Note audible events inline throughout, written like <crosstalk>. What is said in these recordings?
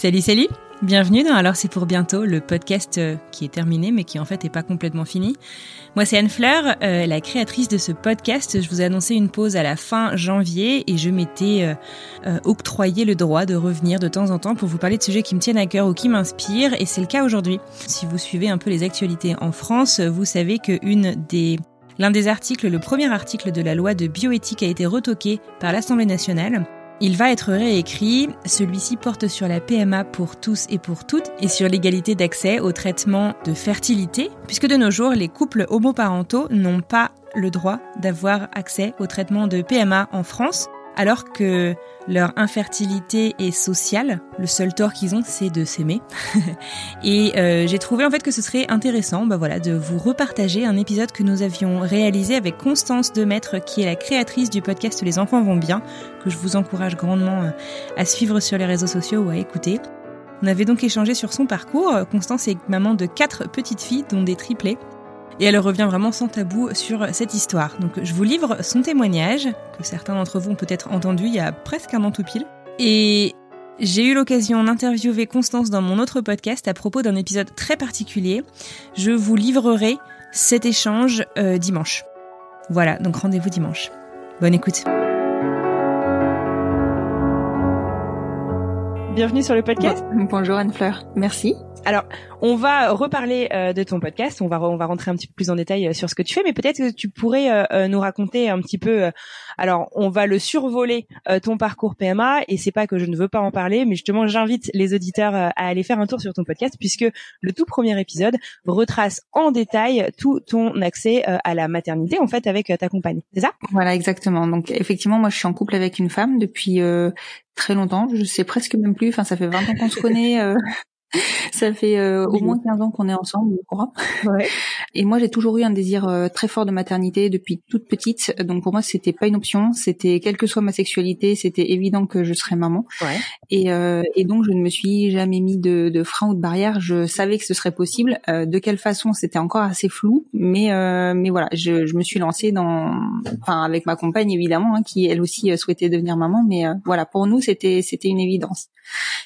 Salut, salut Bienvenue dans Alors c'est pour bientôt, le podcast euh, qui est terminé mais qui en fait est pas complètement fini. Moi c'est Anne Fleur, euh, la créatrice de ce podcast. Je vous ai annoncé une pause à la fin janvier et je m'étais euh, octroyé le droit de revenir de temps en temps pour vous parler de sujets qui me tiennent à cœur ou qui m'inspirent et c'est le cas aujourd'hui. Si vous suivez un peu les actualités en France, vous savez que des L'un des articles, le premier article de la loi de bioéthique a été retoqué par l'Assemblée nationale il va être réécrit. Celui-ci porte sur la PMA pour tous et pour toutes et sur l'égalité d'accès au traitement de fertilité, puisque de nos jours, les couples homoparentaux n'ont pas le droit d'avoir accès au traitement de PMA en France alors que leur infertilité est sociale. Le seul tort qu'ils ont, c'est de s'aimer. <laughs> et euh, j'ai trouvé en fait que ce serait intéressant, bah voilà, de vous repartager un épisode que nous avions réalisé avec Constance Demaître, qui est la créatrice du podcast Les enfants vont bien, que je vous encourage grandement euh, à suivre sur les réseaux sociaux ou à écouter. On avait donc échangé sur son parcours. Constance est maman de quatre petites filles, dont des triplés et elle revient vraiment sans tabou sur cette histoire. Donc je vous livre son témoignage, que certains d'entre vous ont peut-être entendu il y a presque un an tout pile. Et j'ai eu l'occasion d'interviewer Constance dans mon autre podcast à propos d'un épisode très particulier. Je vous livrerai cet échange euh, dimanche. Voilà, donc rendez-vous dimanche. Bonne écoute. Bienvenue sur le podcast. Bonjour Anne-Fleur, merci. Alors, on va reparler euh, de ton podcast. On va on va rentrer un petit peu plus en détail euh, sur ce que tu fais, mais peut-être que tu pourrais euh, nous raconter un petit peu. Alors, on va le survoler ton parcours PMA, et c'est pas que je ne veux pas en parler, mais justement, j'invite les auditeurs à aller faire un tour sur ton podcast, puisque le tout premier épisode retrace en détail tout ton accès à la maternité, en fait, avec ta compagne. C'est ça? Voilà, exactement. Donc, effectivement, moi, je suis en couple avec une femme depuis très longtemps. Je sais presque même plus. Enfin, ça fait 20 ans qu'on se connaît. Ça fait euh, au moins 15 ans qu'on est ensemble, je crois. Ouais. Et moi, j'ai toujours eu un désir euh, très fort de maternité depuis toute petite. Donc pour moi, c'était pas une option. C'était quelle que soit ma sexualité, c'était évident que je serais maman. Ouais. Et, euh, et, donc je ne me suis jamais mis de, de frein ou de barrière. Je savais que ce serait possible. de quelle façon, c'était encore assez flou. Mais mais voilà, je, je, me suis lancée dans, enfin avec ma compagne évidemment, hein, qui elle aussi souhaitait devenir maman. Mais voilà, pour nous, c'était c'était une évidence.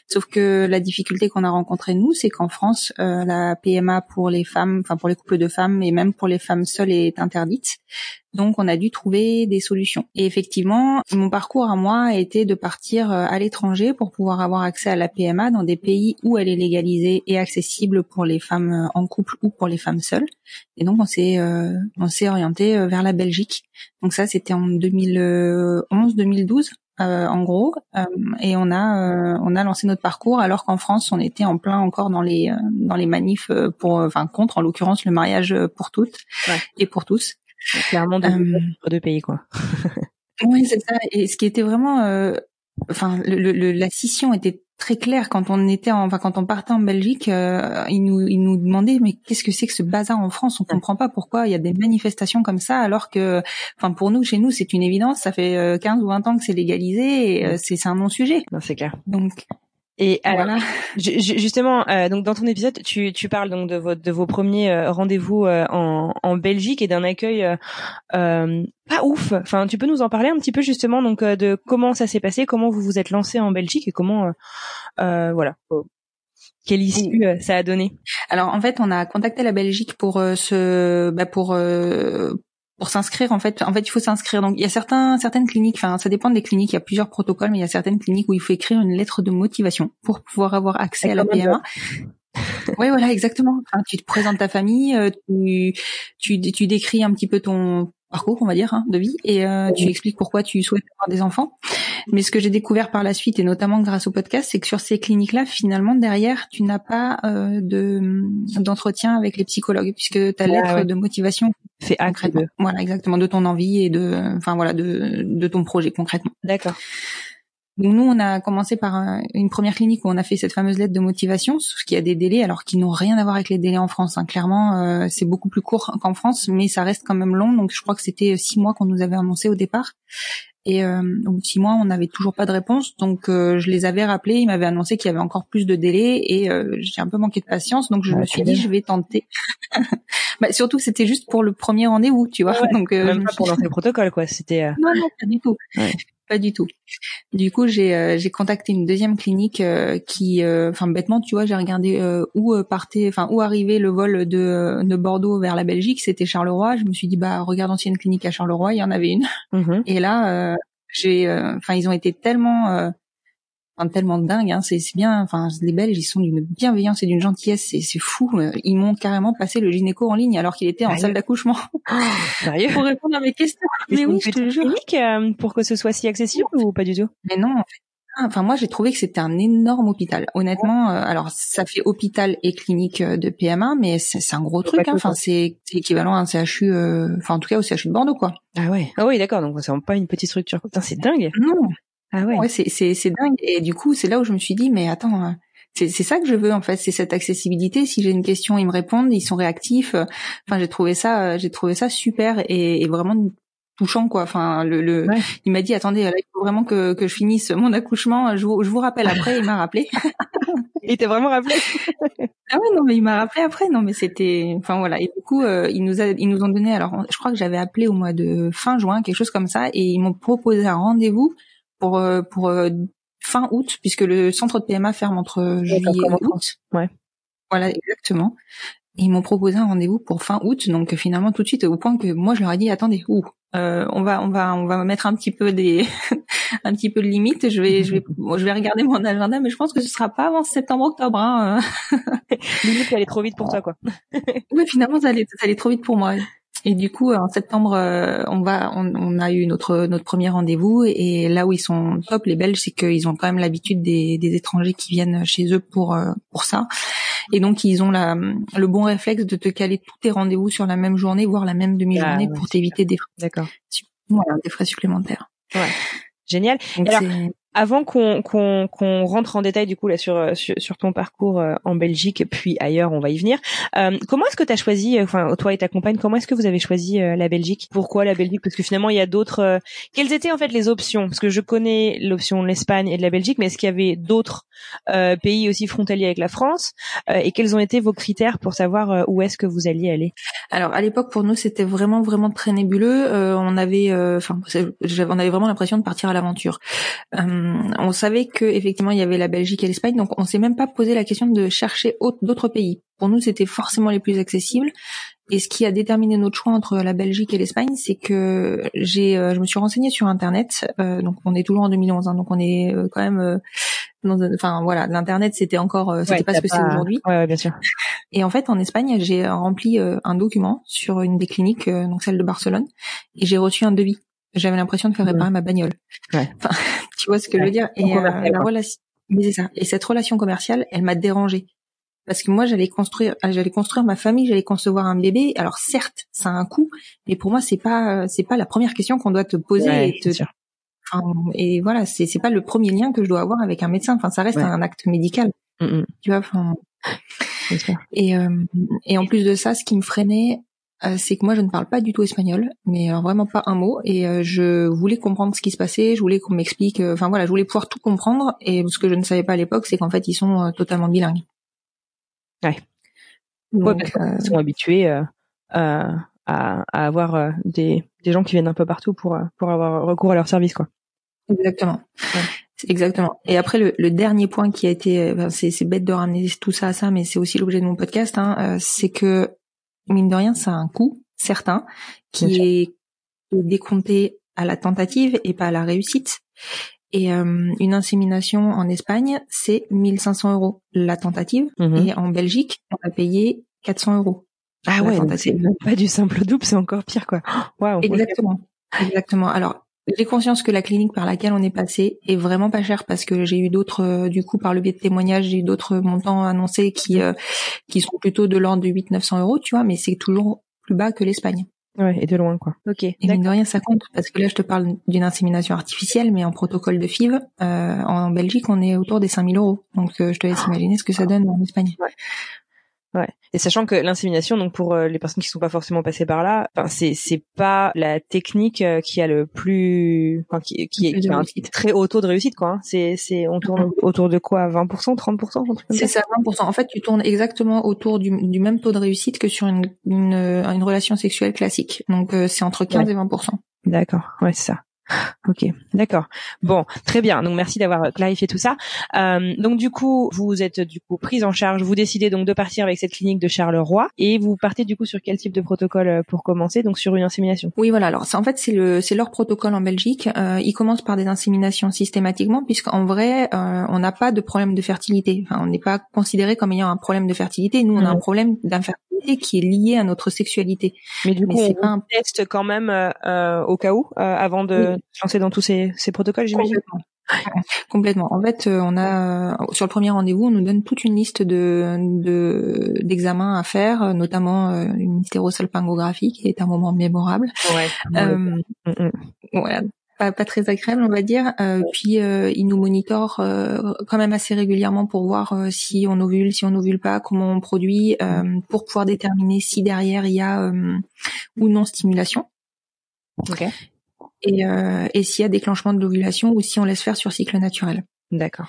Sauf que la difficulté qu'on a rencontrée nous, c'est qu'en France, euh, la PMA pour les femmes, enfin pour les couples de femmes et même pour les femmes seules est interdite. Donc on a dû trouver des solutions. Et effectivement, mon parcours à moi a été de partir euh, à l'étranger pour pouvoir avoir accès à la PMA dans des pays où elle est légalisée et accessible pour les femmes euh, en couple ou pour les femmes seules. Et donc on s'est on s'est orienté vers la Belgique. Donc ça c'était en 2011-2012 euh, en gros, euh, et on a euh, on a lancé notre parcours alors qu'en France on était en plein encore dans les dans les manifs pour enfin contre en l'occurrence le mariage pour toutes et pour tous. Clairement deux, pays quoi. oui c'est ça et ce qui était vraiment enfin le, la scission était très clair quand on était enfin quand on partait en Belgique euh, ils nous ils nous demandaient mais qu'est-ce que c'est que ce bazar en France? On comprend pas pourquoi il y a des manifestations comme ça alors que enfin pour nous chez nous c'est une évidence. Ça fait 15 euh, ou 20 ans que c'est légalisé et euh, c'est c'est un non sujet c'est clair. Donc et alors, voilà. justement, euh, donc dans ton épisode, tu, tu parles donc de, votre, de vos premiers euh, rendez-vous euh, en, en Belgique et d'un accueil pas ouf. Enfin, tu peux nous en parler un petit peu justement donc de comment ça s'est passé, comment vous vous êtes lancé en Belgique et comment, voilà, quelle issue ça a donné? Alors en fait, on a contacté la Belgique pour ce, bah, pour pour s'inscrire en fait. En fait il faut s'inscrire. Donc il y a certains certaines cliniques enfin ça dépend des cliniques il y a plusieurs protocoles mais il y a certaines cliniques où il faut écrire une lettre de motivation pour pouvoir avoir accès à la PMA <laughs> oui, voilà, exactement. Enfin, tu te présentes ta famille, euh, tu, tu, tu décris un petit peu ton parcours, on va dire, hein, de vie, et euh, tu expliques pourquoi tu souhaites avoir des enfants. Mais ce que j'ai découvert par la suite, et notamment grâce au podcast, c'est que sur ces cliniques-là, finalement, derrière, tu n'as pas euh, de d'entretien avec les psychologues, puisque ta lettre de motivation fait concrètement. Voilà, exactement, de ton envie et de, enfin voilà, de de ton projet concrètement. D'accord. Donc nous, on a commencé par une première clinique où on a fait cette fameuse lettre de motivation, ce qui a des délais, alors qu'ils n'ont rien à voir avec les délais en France. Hein. Clairement, euh, c'est beaucoup plus court qu'en France, mais ça reste quand même long. Donc je crois que c'était six mois qu'on nous avait annoncé au départ. Et euh, au bout de six mois, on n'avait toujours pas de réponse. Donc euh, je les avais rappelés, ils m'avaient annoncé qu'il y avait encore plus de délais et euh, j'ai un peu manqué de patience. Donc je me suis dit, je vais tenter. <laughs> bah, surtout, c'était juste pour le premier rendez-vous, tu vois. donc même pas pour lancer le protocole, quoi. C'était. Non, non, pas du tout. Ouais pas du tout. Du coup, j'ai euh, j'ai contacté une deuxième clinique euh, qui, euh, enfin bêtement, tu vois, j'ai regardé où partait, enfin où arrivait le vol de, de Bordeaux vers la Belgique, c'était Charleroi. Je me suis dit bah regardons s'il y a une clinique à Charleroi, il y en avait une. Mm-hmm. Et là, j'ai, enfin ils ont été tellement tellement dingue. Hein. C'est bien. Enfin, les Belges, ils sont d'une bienveillance et d'une gentillesse. C'est fou. Ils m'ont carrément passé le gynéco en ligne alors qu'il était en salle d'accouchement. Oh, <laughs> sérieux Pour répondre à mes questions. Mais oui, je te jure. Euh, pour que ce soit si accessible ou pas du tout? Mais non. En fait. Enfin, moi, j'ai trouvé que c'était un énorme hôpital. Honnêtement, euh, alors ça fait hôpital et clinique euh, de PMA, mais c'est un gros truc. Hein. Enfin, c'est équivalent à un CHU, enfin en tout cas au CHU de Bordeaux, quoi. Ah ouais. Ah oui, d'accord. Donc c'est pas une petite structure. c'est dingue. Non. Ah ouais. ouais c'est c'est c'est dingue. Et du coup, c'est là où je me suis dit, mais attends, euh, c'est c'est ça que je veux en fait, c'est cette accessibilité. Si j'ai une question, ils me répondent, ils sont réactifs. Enfin, j'ai trouvé ça, j'ai trouvé ça super et, et vraiment touchant quoi. Enfin, le, le il m'a dit attendez, là, il faut vraiment que que je finisse mon accouchement. Je vous je vous rappelle après. Il m'a rappelé. <laughs> il t'a vraiment rappelé <laughs> Ah ouais non mais il m'a rappelé après. Non mais c'était, enfin voilà. Et du coup, euh, ils nous a, ils nous ont donné. Alors, je crois que j'avais appelé au mois de fin juin, quelque chose comme ça, et ils m'ont proposé un rendez-vous pour euh, pour euh, fin août puisque le centre de PMA ferme entre juillet et août. Ouais. Voilà exactement. ils m'ont proposé un rendez-vous pour fin août, donc finalement tout de suite au point que moi je leur ai dit attendez, ouh, euh, on va on va on va mettre un petit peu des <laughs> un petit peu de limite. Je vais je vais <laughs> je vais regarder mon agenda, mais je pense que ce sera pas avant septembre octobre. Hein. limite, ça allait trop vite pour <laughs> toi quoi. oui, finalement ça allait ça allait trop vite pour moi. Et du coup, en septembre, euh, on va, on, a eu notre notre premier rendez-vous. Et là où ils sont top, les Belges, c'est qu'ils ont quand même l'habitude des, des étrangers qui viennent chez eux pour euh, pour ça. Et donc, ils ont la, le bon réflexe de te caler tous tes rendez-vous sur la même journée, voire la même demi-journée, ah, pour t'éviter des frais. D'accord. Voilà, des frais supplémentaires. Ouais. Génial. Alors, avant qu'on qu'on qu'on rentre en détail du coup là sur euh, sur, ton parcours euh, en Belgique puis ailleurs, on va y venir. Euh, comment est-ce que tu as choisi enfin toi et ta compagne, comment est-ce que vous avez choisi la Belgique? Pourquoi la Belgique? Parce que finalement il y a d'autres quelles étaient en fait les options? Parce que je connais l'option de l'Espagne et de la Belgique, mais est-ce qu'il y avait d'autres pays aussi frontaliers avec la France? Et quels ont été vos critères pour savoir où est-ce que vous alliez aller? Alors à l'époque pour nous c'était vraiment vraiment très nébuleux, on avait enfin on avait vraiment l'impression de partir à l'aventure. Euh, on savait que effectivement il y avait la Belgique et l'Espagne, donc on s'est même pas posé la question de chercher d'autres pays. Pour nous, c'était forcément les plus accessibles. Et ce qui a déterminé notre choix entre la Belgique et l'Espagne, c'est que j'ai, euh, je me suis renseignée sur Internet. Euh, donc on est toujours en 2011, hein, donc on est quand même dans, enfin voilà, l'internet c'était encore, c'était pas ce que c'est aujourd'hui. Ouais, bien sûr. Et en fait, en Espagne, j'ai rempli un document sur une des cliniques, donc celle de Barcelone, et j'ai reçu un devis j'avais l'impression de faire réparer ma bagnole. Ouais. Enfin, <laughs> tu vois ce que je veux dire? Et euh, la relation, mais c'est ça. Et cette relation commerciale, elle m'a dérangée parce que moi j'allais construire, j'allais construire ma famille, j'allais concevoir un bébé. Alors certes, ça a un coût, mais pour moi c'est pas, c'est pas la première question qu'on doit te poser. et, te, enfin, et voilà, c'est c'est pas le premier lien que je dois avoir avec un médecin. Enfin, ça reste un acte médical. Mm, mm. Tu vois. Enfin, et euh, et en plus de ça, ce qui me freinait, euh, c'est que moi je ne parle pas du tout espagnol, mais vraiment pas un mot. Et euh, je voulais comprendre ce qui se passait, je voulais qu'on m'explique. Euh, enfin voilà, je voulais pouvoir tout comprendre. Et ce que je ne savais pas à l'époque, c'est qu'en fait ils sont totalement bilingues. Ouais. Donc, ils sont habitués à, à, avoir des, des gens qui viennent un peu partout pour pour avoir recours à leur service, quoi. Exactement. Exactement. Et après le, le, dernier point qui a été, c'est bête de ramener tout ça à ça, mais c'est aussi l'objet de mon podcast, hein, c'est que mine de rien, ça a un coût certain qui est décompté à la tentative et pas à la réussite. Et euh, une insémination en Espagne, c'est 1500 euros la tentative. Mhm. Et en Belgique, on a payé 400 euros. Ah ouais, c'est pas du simple double, c'est encore pire quoi. <gasps> Wow, Exactement. Exactement. Alors, j'ai conscience que la clinique par laquelle on est passé est vraiment pas chère parce que j'ai eu d'autres, euh, du coup, par le biais de témoignages, j'ai eu d'autres montants annoncés qui euh, qui sont plutôt de l'ordre de 800-900 euros, tu vois, mais c'est toujours plus bas que l'Espagne. Ouais, et de loin, quoi. Ok. Et mine de rien, ça compte parce que là, je te parle d'une insémination artificielle, mais en protocole de FIV, euh, en Belgique, on est autour des 5000 euros. Donc, je te laisse imaginer ce que ça donne en Espagne. Ouais. Ouais. Et sachant que l'insémination, donc pour euh, les personnes qui sont pas forcément passées par là, enfin c'est c'est pas la technique euh, qui a le plus, enfin qui qui, est, qui a un très haut taux de réussite quoi. Hein. C'est c'est on tourne autour de quoi, 20%, 30%, C'est ça, 20%. En fait, tu tournes exactement autour du, du même taux de réussite que sur une une, une relation sexuelle classique. Donc euh, c'est entre 15 et 20%. D'accord. Ouais, c'est ça. Ok, d'accord. Bon, très bien. Donc merci d'avoir clarifié tout ça. Euh, donc du coup, vous êtes du coup prise en charge. Vous décidez donc de partir avec cette clinique de Charleroi et vous partez du coup sur quel type de protocole euh, pour commencer? Donc sur une insémination. Oui, voilà. Alors en fait c'est le c'est leur protocole en Belgique. Euh, ils commencent par des inséminations systématiquement puisqu'en vrai euh, on n'a pas de problème de fertilité. Enfin, on n'est pas considéré comme ayant un problème de fertilité. Nous on a un problème d'infertilité qui est lié à notre sexualité. Mais du coup on un... test quand même euh, au cas où avant de lancer dans tous ces, ces protocoles, j'imagine. Complètement. En fait, euh, on a euh, sur le premier rendez-vous, on nous donne toute une liste de d'examens à faire, notamment euh, une hystérosalpingographie qui est un moment mémorable. Ouais. Euh, ouais pas, pas, très agréable, on va dire. Euh, puis euh, ils nous monitorent quand même assez régulièrement pour voir si on ovule, si on ovule pas, comment on produit, pour pouvoir déterminer si derrière il y a ou non stimulation. Okay et, euh, et s'il y a déclenchement de l'ovulation ou si on laisse faire sur cycle naturel. D'accord.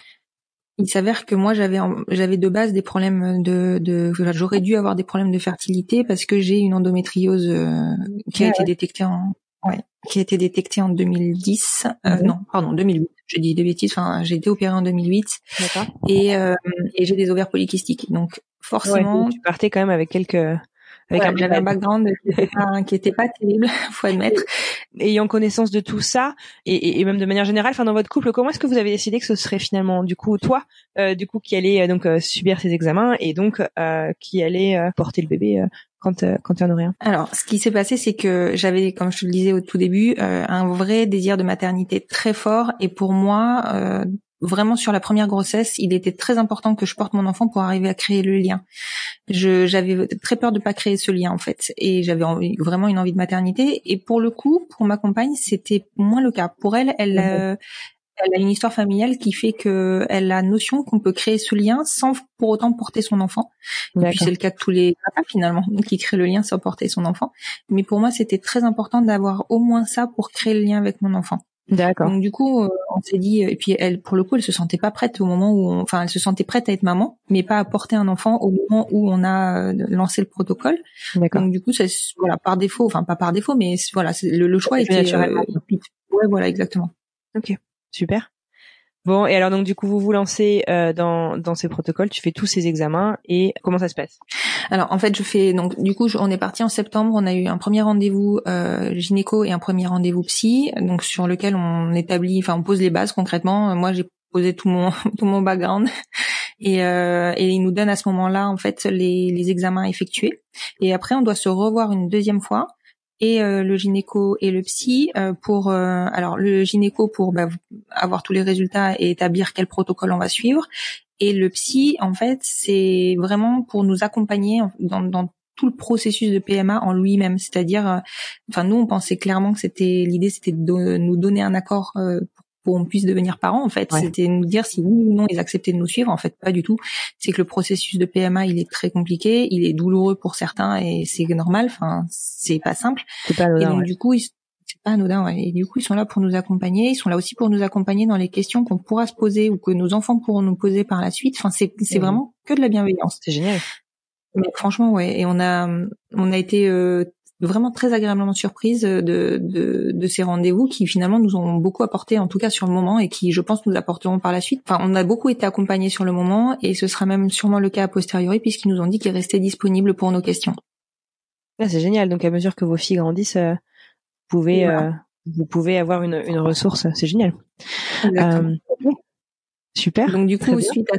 Il s'avère que moi j'avais j'avais de base des problèmes de, de j'aurais dû avoir des problèmes de fertilité parce que j'ai une endométriose euh, qui a été détectée en ouais, qui a été détectée en 2010 euh, mhm. non pardon 2008 je dis des bêtises enfin j'ai été opérée en 2008 D'accord. et euh, et j'ai des ovaires polykystiques donc forcément tu partais quand même avec quelques j'avais un background qui était pas, <laughs> terrible, <laughs> faut admettre. Ayant connaissance de tout ça et, et, même de manière générale, enfin dans votre couple, comment est-ce que vous avez décidé que ce serait finalement du coup toi, euh, du coup qui allait euh, donc euh, subir ces examens et donc qui allait porter le bébé quand quand il y en un Alors, ce qui s'est passé, c'est que j'avais, comme je te le disais au tout début, un vrai désir de maternité très fort et pour moi, vraiment sur la première grossesse, il était très important que je porte mon enfant pour arriver à créer le lien. J'avais très peur de pas créer ce lien en fait, et j'avais vraiment une envie de maternité. Et pour le coup, pour ma compagne, c'était moins le cas. Pour elle, elle, euh, elle a une histoire familiale qui fait que elle a notion qu'on peut créer ce lien sans pour autant porter son enfant. Et puis c'est le cas de tous les papas finalement <laughs> qui créent le lien sans porter son enfant. Mais pour moi, c'était très important d'avoir au moins ça pour créer le lien avec mon enfant. D'accord. Donc du coup, euh, on s'est dit, et puis elle, pour le coup, elle se sentait pas prête au moment où, enfin, elle se sentait prête à être maman, mais pas à porter un enfant au moment où on a euh, lancé le protocole. D'accord. Donc du coup, c'est voilà par défaut, enfin pas par défaut, mais voilà, le, le choix était. Euh, ouais, voilà, exactement. Ok, super. Bon, et alors donc du coup vous vous lancez euh, dans dans ces protocoles, tu fais tous ces examens et comment ça se passe? Alors en fait je fais donc du coup on est parti en septembre, on a eu un premier rendez-vous euh, gynéco et un premier rendez-vous psy, donc sur lequel on établit, enfin on pose les bases concrètement. Moi j'ai posé tout mon <laughs> tout mon background et euh, et il nous donne à ce moment-là en fait les les examens effectués et après on doit se revoir une deuxième fois et euh, le gynéco et le psy euh, pour euh, alors le gynéco pour bah, avoir tous les résultats et établir quel protocole on va suivre. Et le psy en fait c'est vraiment pour nous accompagner dans, dans tout le processus de PMA en lui-même, c'est-à-dire, enfin nous on pensait clairement que c'était l'idée, c'était de nous donner un accord pour qu'on puisse devenir parents en fait. C'était nous dire si oui ou non ils acceptaient de nous suivre en fait pas du tout. C'est que le processus de PMA il est très compliqué il est douloureux pour certains et c'est normal enfin c'est pas simple. C'est pas anodin, et donc du coup c'est pas anodin ouais. et du coup ils sont là pour nous accompagner ils sont là aussi pour nous accompagner dans les questions qu'on pourra se poser ou que nos enfants pourront nous poser par la suite. Enfin c'est c'est vraiment que de la bienveillance. C'est génial. Mais franchement ouais. Et on a on a été euh, vraiment très agréablement surprise de, de, de ces rendez-vous qui finalement nous ont beaucoup apporté, en tout cas sur le moment, et qui, je pense, nous apporteront par la suite. Enfin, on a beaucoup été accompagnés sur le moment, et ce sera même sûrement le cas a posteriori, puisqu'ils nous ont dit qu'ils restaient disponibles pour nos questions. Ah, c'est génial. Donc, à mesure que vos filles grandissent, euh, vous pouvez, euh, vous pouvez avoir une, une ressource. C'est génial. Euh, super. Donc, du coup, suite à,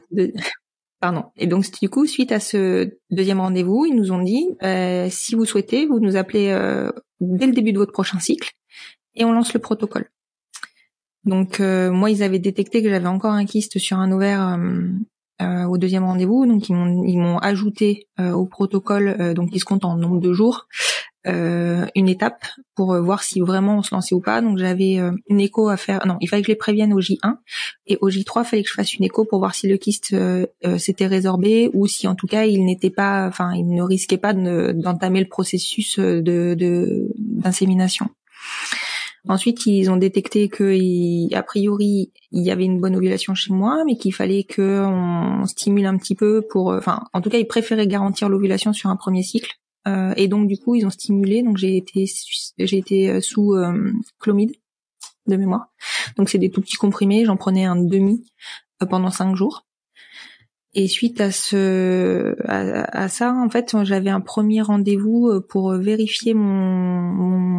Pardon. Et donc du coup, suite à ce deuxième rendez-vous, ils nous ont dit euh, si vous souhaitez, vous nous appelez euh, dès le début de votre prochain cycle et on lance le protocole. Donc euh, moi, ils avaient détecté que j'avais encore un kyste sur un ovaire euh, au deuxième rendez-vous, donc ils m'ont ils m'ont ajouté au protocole, donc ils se compte en nombre de jours. Euh, une étape pour euh, voir si vraiment on se lançait ou pas. Donc j'avais euh, une écho à faire. Non, il fallait que je les prévienne au J1 et au J3, il fallait que je fasse une écho pour voir si le kyste s'était résorbé ou si en tout cas il n'était pas, enfin il ne risquait pas d'entamer le processus de d'insémination. Ensuite, ils ont détecté que, a priori, il y avait une bonne ovulation chez moi, mais qu'il fallait qu'on stimule un petit peu pour, enfin, en tout cas, ils préféraient garantir l'ovulation sur un premier cycle. Euh, et donc du coup ils ont stimulé. Donc j'ai été j'ai été euh, sous euh, clomide de mémoire. Donc c'est des tout petits comprimés. J'en prenais un demi pendant cinq jours. Et suite à ce à, ça, en fait, j'avais un premier rendez-vous pour vérifier mon,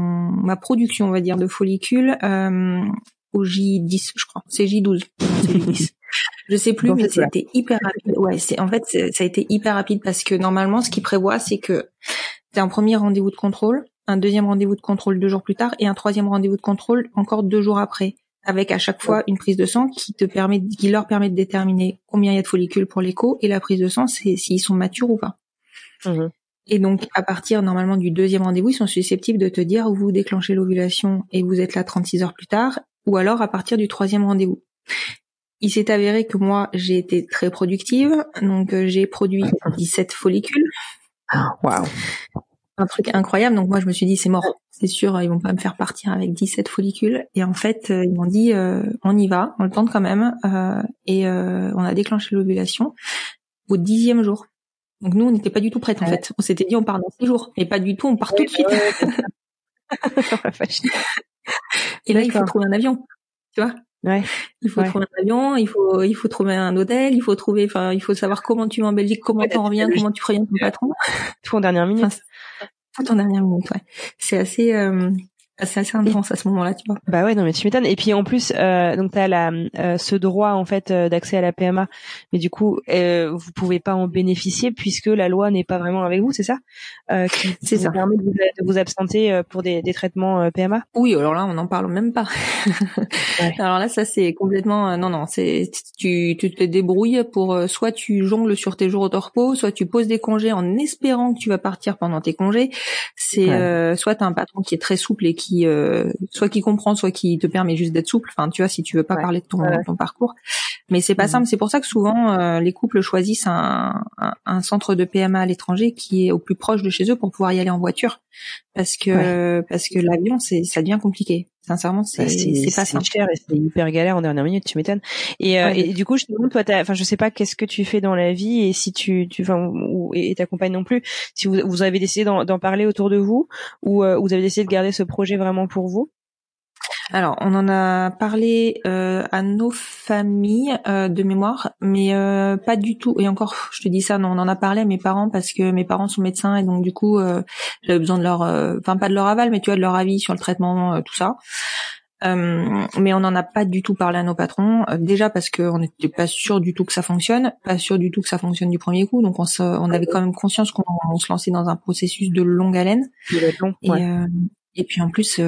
ma production, on va dire, de follicules euh, au J10, je crois. C'est J12. C'est J10. <laughs> Je sais plus, mais c'était hyper rapide. Ouais, c'est en fait ça a été hyper rapide parce que normalement, ce qui prévoit, c'est que un premier rendez-vous de contrôle, un deuxième rendez-vous de contrôle deux jours plus tard et un troisième rendez-vous de contrôle encore deux jours après, avec à chaque fois une prise de sang qui te permet, qui leur permet de déterminer combien il y a de follicules pour l'écho et la prise de sang, c'est s'ils sont matures ou pas. Mmh et donc, à partir normalement du deuxième rendez-vous, ils sont susceptibles de te dire où vous déclenchez l'ovulation et vous êtes là 36 heures plus tard, ou alors à partir du troisième rendez-vous. Il s'est avéré que moi, j'ai été très productive, donc euh, j'ai produit <laughs> 17 follicules. Waouh Un truc incroyable, donc moi je me suis dit c'est mort, c'est sûr, ils vont pas me faire partir avec 17 follicules. Et en fait, euh, ils m'ont dit euh, on y va, on le tente quand même, et on a déclenché l'ovulation au dixième jour. Donc nous, on n'était pas du tout prêts en fait. On s'était dit on part dans six jours, mais pas du tout, on part tout de suite. <laughs> et là, il faut trouver un avion, tu vois. Ouais. Il faut trouver un avion, il faut il faut trouver un hôtel, il faut trouver enfin il faut savoir comment tu vas en Belgique, comment tu en reviens, comment tu préviens ton patron. Tout en dernière minute. Tout en dernière ouais. C'est assez euh, c'est assez intense à ce moment-là, tu vois. Bah ouais, non mais tu m'étonnes. Et puis en plus, euh, donc t'as la euh, ce droit en fait euh, d'accès à la PMA, mais du coup euh, vous pouvez pas en bénéficier puisque la loi n'est pas vraiment avec vous, c'est ça? Euh, C'est ça. Permet de vous, de vous absenter euh, pour des, des traitements PMA Oui, alors là on n'en parle même pas. <laughs> Alors là ça c'est complètement non non c'est tu tu te débrouilles pour soit tu jongles sur tes jours au torpo, soit tu poses des congés en espérant que tu vas partir pendant tes congés. C'est soit t'as un patron qui est très souple et qui qui euh, soit qui comprend, soit qui te permet juste d'être souple. Enfin, tu vois, si tu veux pas parler de ton, ton parcours, mais c'est pas mhm. simple. C'est pour ça que souvent euh, les couples choisissent un, un, centre de PMA à l'étranger qui est au plus proche de chez eux pour pouvoir y aller en voiture, parce que parce que l'avion, c'est ça devient compliqué. Sincèrement, c'est c'est pas simple. cher et c'est hyper galère en dernière minute, tu m'étonnes. Et, euh, et du coup, je te demande, toi, enfin, je sais pas qu'est-ce que tu fais dans la vie et si tu, tu, enfin, ou, et ta compagne non plus, si vous, vous avez décidé d'en parler autour de vous ou euh, vous avez décidé de garder ce projet vraiment pour vous? Alors, on en a parlé euh, à nos familles euh, de mémoire, mais euh, pas du tout. Et encore, je te dis ça, non, on en a parlé à mes parents parce que mes parents sont médecins et donc du coup, j'avais besoin de leur, enfin pas de leur aval, mais tu vois de leur avis sur le traitement, tout ça. mais on n'en a pas du tout parlé à nos patrons. déjà parce qu'on n'était pas sûr du tout que ça fonctionne, pas sûr du tout que ça fonctionne du premier coup. Donc on, on avait quand même conscience qu'on se lançait dans un processus de longue haleine. et, et puis en plus,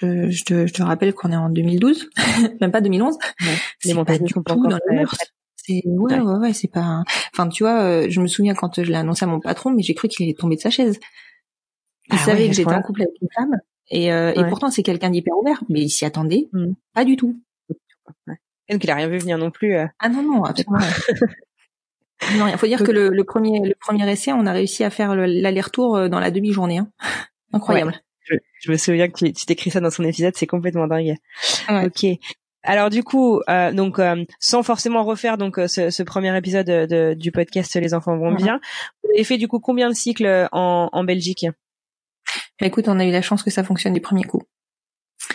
je, te, je te rappelle qu'on est en 2012, <laughs> même pas 2011. Ouais, <laughs> c'est pas du tout dans le C'est ouais, ouais, ouais, c'est pas. Enfin, tu vois, euh, je me souviens quand je l'ai annoncé à mon patron, mais j'ai cru qu'il allait tomber de sa chaise. Il ah savait que j'étais en couple avec une femme, et, euh, et pourtant c'est quelqu'un d'hyper ouvert, mais il s'y attendait mm. pas du tout. Et qu'il a rien vu venir non plus. Euh. Ah non non, absolument. non, il faut dire que le, le, premier le premier essai, on a réussi à faire l'aller-retour dans la demi-journée. Hein. Incroyable je, me souviens que tu, t'écris ça dans son épisode, c'est complètement dingue. Ok. Alors du coup, euh, donc euh, sans forcément refaire donc euh, ce, ce premier épisode de, du podcast Les enfants vont bien, vous avez fait du coup combien de cycles en, en Belgique? Bah, Écoute, on a eu la chance que ça fonctionne du premier coup.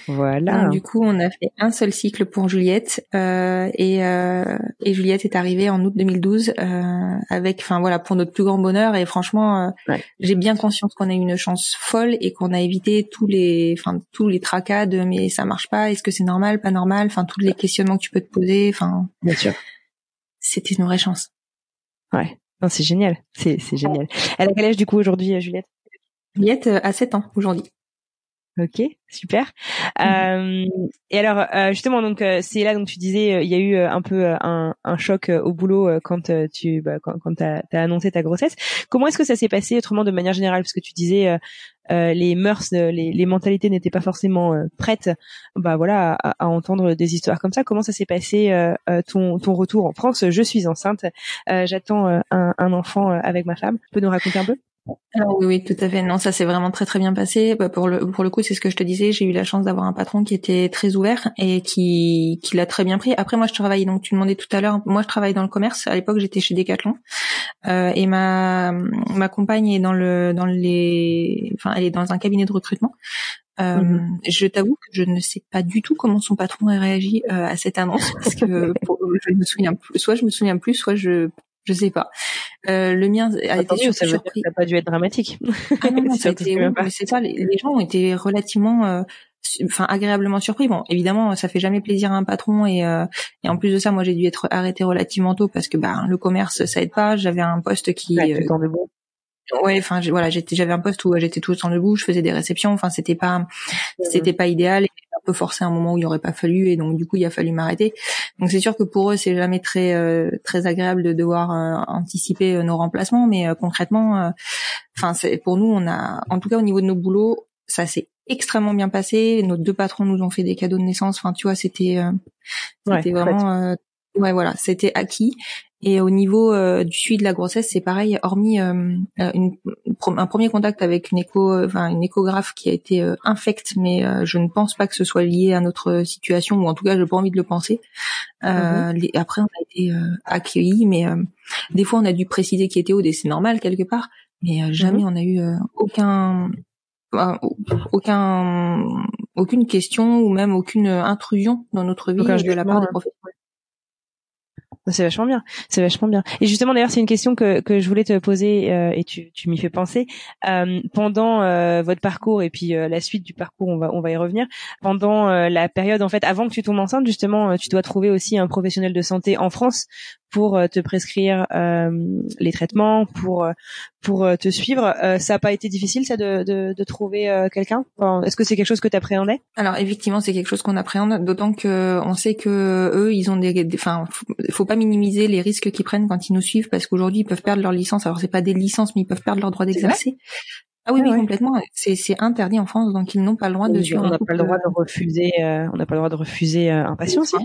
Voilà. du coup, on a fait un seul cycle pour Juliette euh, et, euh, et Juliette est arrivée en août 2012 euh, avec, enfin voilà, pour notre plus grand bonheur et franchement, euh, j'ai bien conscience qu'on a eu une chance folle et qu'on a évité tous les, enfin tous les tracas de mais ça marche pas, est-ce que c'est normal, pas normal, enfin tous les questionnements que tu peux te poser, enfin. Bien sûr. C'était une vraie chance. Ouais. Non, c'est génial. C'est c'est génial. Elle a quel âge du coup aujourd'hui, Juliette? Juliette a 7 ans aujourd'hui. Ok, super. Mmh. Euh, et alors euh, justement, donc euh, c'est là donc tu disais euh, il y a eu un peu un, un, choc au boulot quand tu bah, quand, quand t'as as annoncé ta grossesse. Comment est-ce que ça s'est passé autrement de manière générale? Parce que tu disais les mœurs, les, les mentalités n'étaient pas forcément prêtes, bah voilà, à, à, entendre des histoires comme ça. Comment ça s'est passé ton ton retour en France? Je suis enceinte, j'attends un, un enfant avec ma femme. Tu peux nous raconter un peu? Alors oui, oui, tout à fait. Non, ça s'est vraiment très très bien passé. Bah, pour le pour le coup, c'est ce que je te disais. J'ai eu la chance d'avoir un patron qui était très ouvert et qui qui l'a très bien pris. Après, moi, je travaille. Donc, tu demandais tout à l'heure. Moi, je travaille dans le commerce. À l'époque, j'étais chez Decathlon euh, et ma ma compagne est dans le dans les. Enfin, elle est dans un cabinet de recrutement. Euh, mhm. Je t'avoue que je ne sais pas du tout comment son patron a réagi euh, à cette annonce parce que je me souviens plus, soit je me souviens plus, soit je je sais pas. Euh, le mien a été surpris. Ça n'a pas dû être dramatique. Ah non, non <laughs> ça a été, c'est ça. Les, les, gens ont été relativement, euh, enfin agréablement surpris. Bon, évidemment, ça fait jamais plaisir à un patron et euh, et en plus de ça, moi j'ai dû être arrêté relativement tôt parce que bah le commerce ça aide pas. J'avais un poste qui. Ouais, euh, Ouais, enfin voilà, j'étais j'avais un poste où j'étais tout le temps debout, je faisais des réceptions, enfin c'était pas c'était pas idéal et un peu forcé à un moment où il aurait pas fallu et donc du coup il a fallu m'arrêter. Donc c'est sûr que pour eux c'est jamais très euh, très agréable de devoir euh, anticiper euh, nos remplacements, mais concrètement, enfin c'est pour nous on a en tout cas au niveau de nos boulots ça s'est extrêmement bien passé. Nos deux patrons nous ont fait des cadeaux de naissance. Enfin, tu vois, c'était, c'était vraiment, ouais, voilà, c'était acquis. Et au niveau euh, du suivi de la grossesse, c'est pareil. Hormis euh, euh, une, un premier contact avec une écho, enfin une échographe qui a été infecte, mais je ne pense pas que ce soit lié à notre situation, ou en tout cas, j'ai pas envie de le penser. Mhm. les, après, on a été accueillis, mais des fois, on a dû préciser qui était et c'est normal quelque part, mais jamais mhm. on a eu aucun aucun aucune question ou même aucune intrusion dans notre vie de la part des professionnels. C'est vachement bien, c'est vachement bien. Et justement, d'ailleurs, c'est une question que, que je voulais te poser euh, et tu, tu m'y fais penser. Euh, pendant euh, votre parcours et puis la suite du parcours, on va on va y revenir. Pendant la période, en fait, avant que tu tombes enceinte, justement, tu dois trouver aussi un professionnel de santé en France pour te prescrire les traitements, pour pour te suivre. ça n'a pas été difficile, ça, de, de, de trouver quelqu'un? Est-ce que c'est quelque chose que tu appréhendais Alors effectivement, c'est quelque chose qu'on appréhende, d'autant que on sait que eux, ils ont des, enfin, faut pas minimiser les risques qu'ils prennent quand ils nous suivent parce qu'aujourd'hui ils peuvent perdre leur licence. Alors c'est pas des licences, mais ils peuvent perdre leur droit d'exercer. Ah oui, oui, complètement. C'est, interdit en France, donc ils n'ont pas le droit de suivre. On n'a pas le droit de refuser. Euh, on n'a pas le droit de refuser euh, un patient, aussi.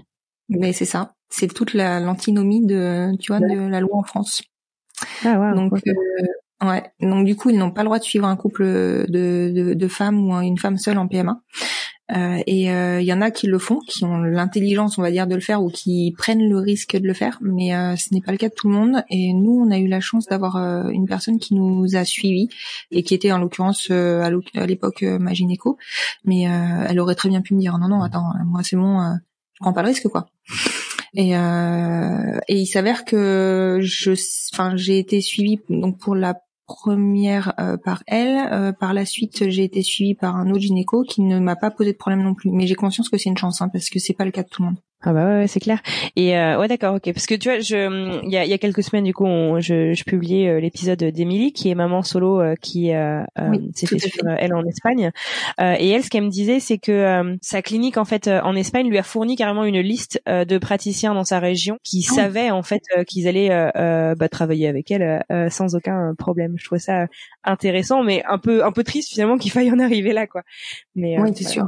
Mais c'est ça. C'est toute la l'antinomie de, tu vois, de la loi en France. Ah ouais. Donc euh, ouais. Donc du coup, ils n'ont pas le droit de suivre un couple de, de, de femmes ou une femme seule en PMA. Euh, et il euh, y en a qui le font, qui ont l'intelligence, on va dire, de le faire ou qui prennent le risque de le faire, mais euh, ce n'est pas le cas de tout le monde. Et nous, on a eu la chance d'avoir une personne qui nous a suivis et qui était en l'occurrence à l'époque ma gynéco, mais elle aurait très bien pu me dire non non attends moi c'est bon, je prends pas le risque quoi. <laughs> Et, et il s'avère que je, enfin, j'ai été suivie donc pour la première euh, par elle. Euh, par la suite, j'ai été suivie par un autre gynéco qui ne m'a pas posé de problème non plus. Mais j'ai conscience que c'est une chance, hein, parce que c'est pas le cas de tout le monde. Ah bah ouais, c'est clair. Et euh, ouais d'accord, ok. Parce que tu vois, je il y a, y a quelques semaines du coup, je, je publiais euh, l'épisode d'Emilie qui est maman solo euh, qui euh, s'est fait sur elle en Espagne. et elle, ce qu'elle me disait, c'est que sa clinique en fait en Espagne lui a fourni carrément une liste de praticiens dans sa région qui ah savaient en fait qu'ils allaient bah, travailler avec elle sans aucun problème. Je trouvais ça intéressant, mais un peu un peu triste finalement qu'il faille en arriver là quoi. Mais oui, c'est sûr.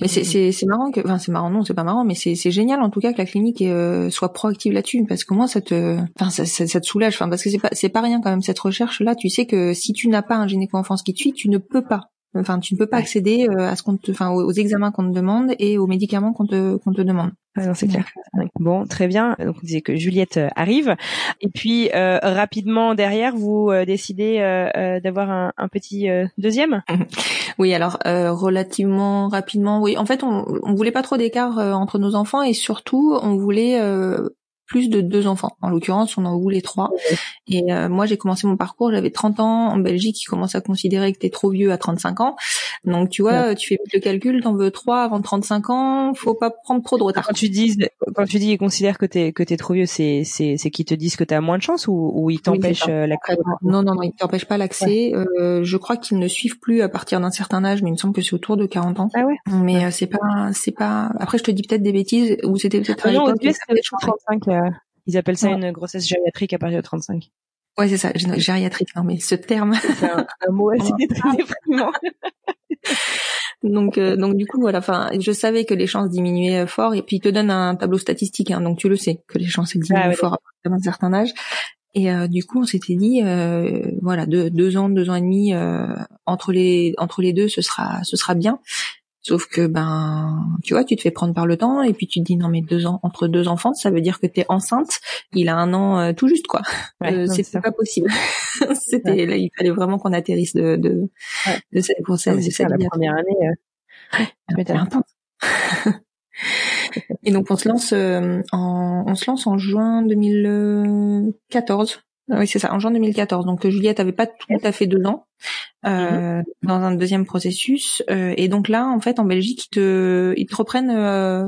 Mais c'est c'est c'est marrant que enfin c'est marrant non c'est pas marrant mais c'est c'est génial en tout cas que la clinique euh, soit proactive là-dessus parce que moi ça te enfin ça, ça, te soulage enfin parce que c'est pas c'est pas rien quand même cette recherche là tu sais que si tu n'as pas un gynéco enfance qui te suit tu ne peux pas Enfin, tu ne peux pas accéder euh, à ce qu'on te, enfin, aux, examens qu'on te demande et aux médicaments qu'on te, qu'on te demande. c'est clair. Bon, très bien. Donc, on disait que Juliette euh, arrive. Et puis, euh, rapidement derrière, vous décidez d'avoir un, un, petit deuxième? <laughs> Oui, alors, relativement rapidement, oui. En fait, on, on voulait pas trop d'écart entre nos enfants et surtout, on voulait plus de deux enfants. En l'occurrence, on en voulait trois. Et euh, moi, j'ai commencé mon parcours, j'avais 30 ans. En Belgique, ils commencent à considérer que t'es trop vieux à 35 ans. Donc, tu vois, tu fais le calcul, t'en veux trois avant 35 ans, faut pas prendre trop de retard. Quand tu dis, quand tu dis ils considèrent que t'es que t'es trop vieux, c'est c'est c'est qu'ils te disent que t'as moins de chance ou, ou ils t'empêchent euh, l'accès Non, non, non, ils t'empêchent pas l'accès. Euh, je crois qu'ils ne suivent plus à partir d'un certain âge, mais il me semble que c'est autour de 40 ans. Ah ouais. Mais c'est pas, c'est pas. Après, je te dis peut-être des bêtises ou c'était peut-être. Ah non, aux US, 35. Ils appellent ça une grossesse gériatrique à partir de 35. Ouais, c'est ça, gériatrique. Non, mais ce terme. C'est un, mot assez <laughs> <laughs> déprimant. donc, euh, donc du coup, voilà. Enfin, je savais que les chances diminuaient euh, fort, et puis il te donne un tableau statistique, hein, donc tu le sais que les chances diminuent ah fort à partir d'un certain âge. Et euh, du coup, on s'était dit, voilà, deux, deux ans, deux ans et demi entre les entre les deux, ce sera ce sera bien. Sauf que ben, tu vois, tu te fais prendre par le temps et puis tu te dis non mais deux ans entre deux enfants, ça veut dire que t'es enceinte. Il a un an euh, tout juste quoi. Euh, c'est pas possible. <laughs> C'était là, il fallait vraiment qu'on atterrisse de de, de cette grossesse. Ça la première année. Euh... Ouais, intense. <laughs> et donc on se lance euh, en on se lance en juin 2014 ah oui, c'est ça, en juin 2014. Donc Juliette avait pas tout à fait deux ans euh, mhm. dans un deuxième processus. Euh, et donc là, en fait, en Belgique, ils te, ils te reprennent euh,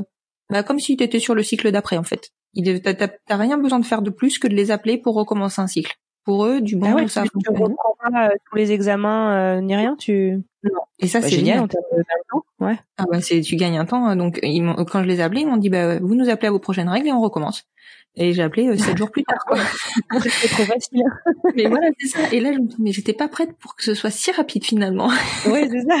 bah, comme si tu étais sur le cycle d'après, en fait. T'as rien besoin de faire de plus que de les appeler pour recommencer un cycle. Pour eux, du bon, ah ça tu, tu reprends pas tous les examens ni rien, tu. Non. Et ça, c'est génial en termes de temps. Ouais. Ah bah c'est, tu gagnes un temps. Hein. Donc ils quand je les ai appelés, ils m'ont dit bah vous nous appelez à vos prochaines règles et on recommence. Et j'ai appelé euh, sept jours plus tard. <laughs> C'était trop facile. <laughs> mais voilà, c'est ça. Et là, je me dis, mais j'étais pas prête pour que ce soit si rapide finalement. <laughs> Oui, c'est ça.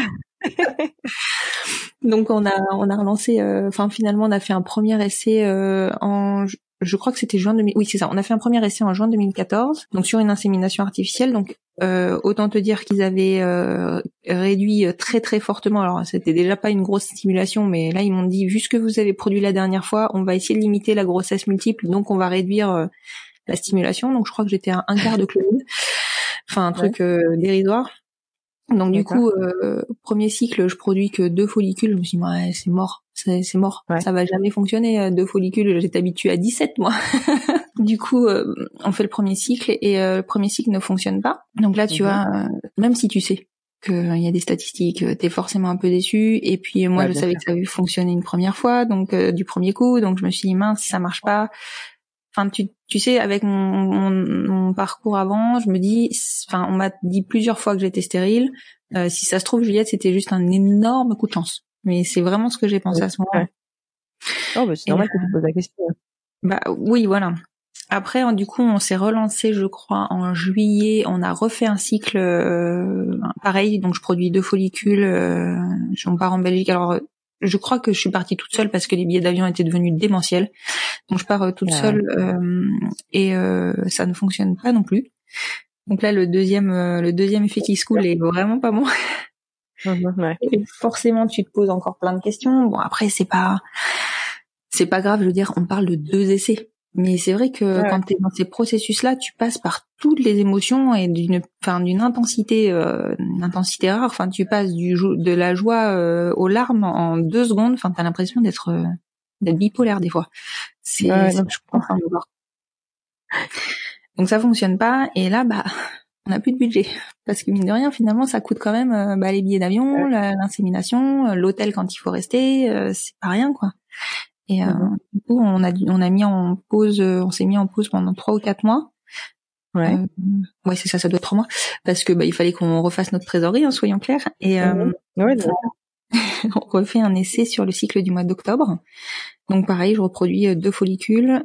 Donc on a on a relancé. Euh, enfin finalement, on a fait un premier essai euh, en je crois que c'était juin 2000. Oui, c'est ça. On a fait un premier essai en juin 2014, donc sur une insémination artificielle. Donc euh, autant te dire qu'ils avaient euh, réduit très très fortement. Alors c'était déjà pas une grosse stimulation, mais là ils m'ont dit vu ce que vous avez produit la dernière fois, on va essayer de limiter la grossesse multiple, donc on va réduire euh, la stimulation. Donc je crois que j'étais à un quart de chloride, enfin un truc dérisoire. Donc du coup, euh, premier cycle, je produis que deux follicules. Je me suis dit, ouais, c'est mort, c'est mort, ça va jamais fonctionner. Euh, deux follicules, j'étais habituée à 17 moi. <laughs> du coup, euh, on fait le premier cycle et le premier cycle ne fonctionne pas. Donc là, tu mhm. vois, même si tu sais qu'il y a des statistiques, t'es forcément un peu déçu. Et puis moi, je savais que ça avait fonctionné une première fois, donc du premier coup. Donc je me suis dit, mince, si ça marche pas, enfin tu, tu sais avec mon, mon, parcours avant je me dis enfin on m'a dit plusieurs fois que j'étais stérile euh, si ça se trouve Juliette c'était juste un énorme coup de chance mais c'est vraiment ce que j'ai pensé à ce moment-là oh bah c'est normal que tu poses la question bah oui voilà après, du coup, on s'est relancé, je crois, en juillet. On a refait un cycle euh, pareil. Donc, je produis deux follicules. Euh, on part en Belgique. Alors, je crois que je suis partie toute seule parce que les billets d'avion étaient devenus démentiels. Donc je pars euh, toute seule euh, et euh, ça ne fonctionne pas non plus. Donc là le deuxième le deuxième effet qui se coule est vraiment pas bon. <laughs> Mhm, et forcément tu te poses encore plein de questions. Bon après c'est pas c'est pas grave, je veux dire on parle de deux essais. Mais c'est vrai que quand tu es dans ces processus-là, tu passes par toutes les émotions et d'une, enfin, d'une intensité, euh, intensité rare. Enfin, tu passes du de la joie euh, aux larmes en deux secondes. Enfin, t'as l'impression d'être euh, d'être bipolaire des fois. C'est, je comprends. Donc ça fonctionne pas. Et là, bah, on n'a plus de budget parce que mine de rien, finalement, ça coûte quand même euh, bah, les billets d'avion, l'insémination, l'hôtel quand il faut rester. c'est pas rien, quoi. Et euh, mhm. du coup, on a on a mis en pause, euh, on s'est mis en pause pendant trois ou quatre mois. Ouais. Euh, ouais, c'est ça, ça doit être trois mois, parce que bah il fallait qu'on refasse notre trésorerie, hein, soyons clairs. Et mhm. ouais, <laughs> on refait un essai sur le cycle du mois d'octobre. Donc pareil, je reproduis deux follicules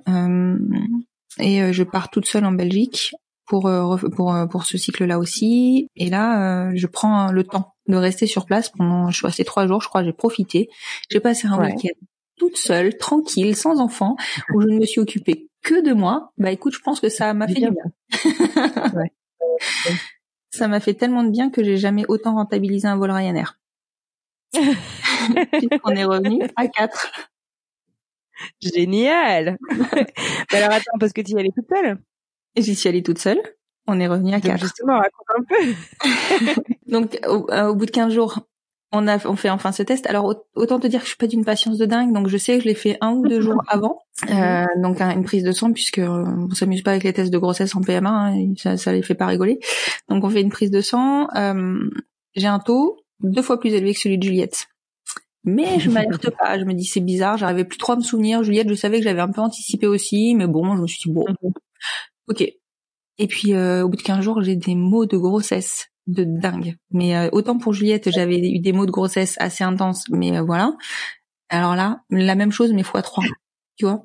et je pars toute seule en Belgique pour pour pour ce cycle-là aussi. Et là, je prends le temps de rester sur place pendant, je suis restée trois jours, je crois, j'ai profité. J'ai passé un week-end toute seule, tranquille, sans enfant, où je ne me suis occupée que de moi, bah écoute, je pense que ça m'a fait du bien. <laughs> <laughs> Ça m'a fait tellement de bien que j'ai jamais autant rentabilisé un vol Ryanair. <laughs> On est revenu à quatre. Génial. alors attends, parce que tu y allais toute seule? J'y suis allée toute seule. On est revenu à quatre. Justement, raconte un peu. Donc au, euh, au, bout de 15 jours, on a on fait enfin ce test. Alors autant te dire que je suis pas d'une patience de dingue, donc je sais que je l'ai fait un ou deux <laughs> jours avant, euh, donc une prise de sang puisque euh, on s'amuse pas avec les tests de grossesse en PMA, hein, ça, ça les fait pas rigoler. Donc on fait une prise de sang. Euh, j'ai un taux deux fois plus élevé que celui de Juliette. Mais je <laughs> m'alerte pas, je me dis c'est bizarre, j'arrivais plus trop à me souvenir. Juliette, je savais que j'avais un peu anticipé aussi, mais bon, je me suis dit bon, mhm. ok. Et puis au bout de 15 jours, j'ai des maux de grossesse de dingue. Mais euh, autant pour Juliette, j'avais eu des mots de grossesse assez intenses, mais euh, voilà. Alors là, la même chose mais fois trois. Tu vois,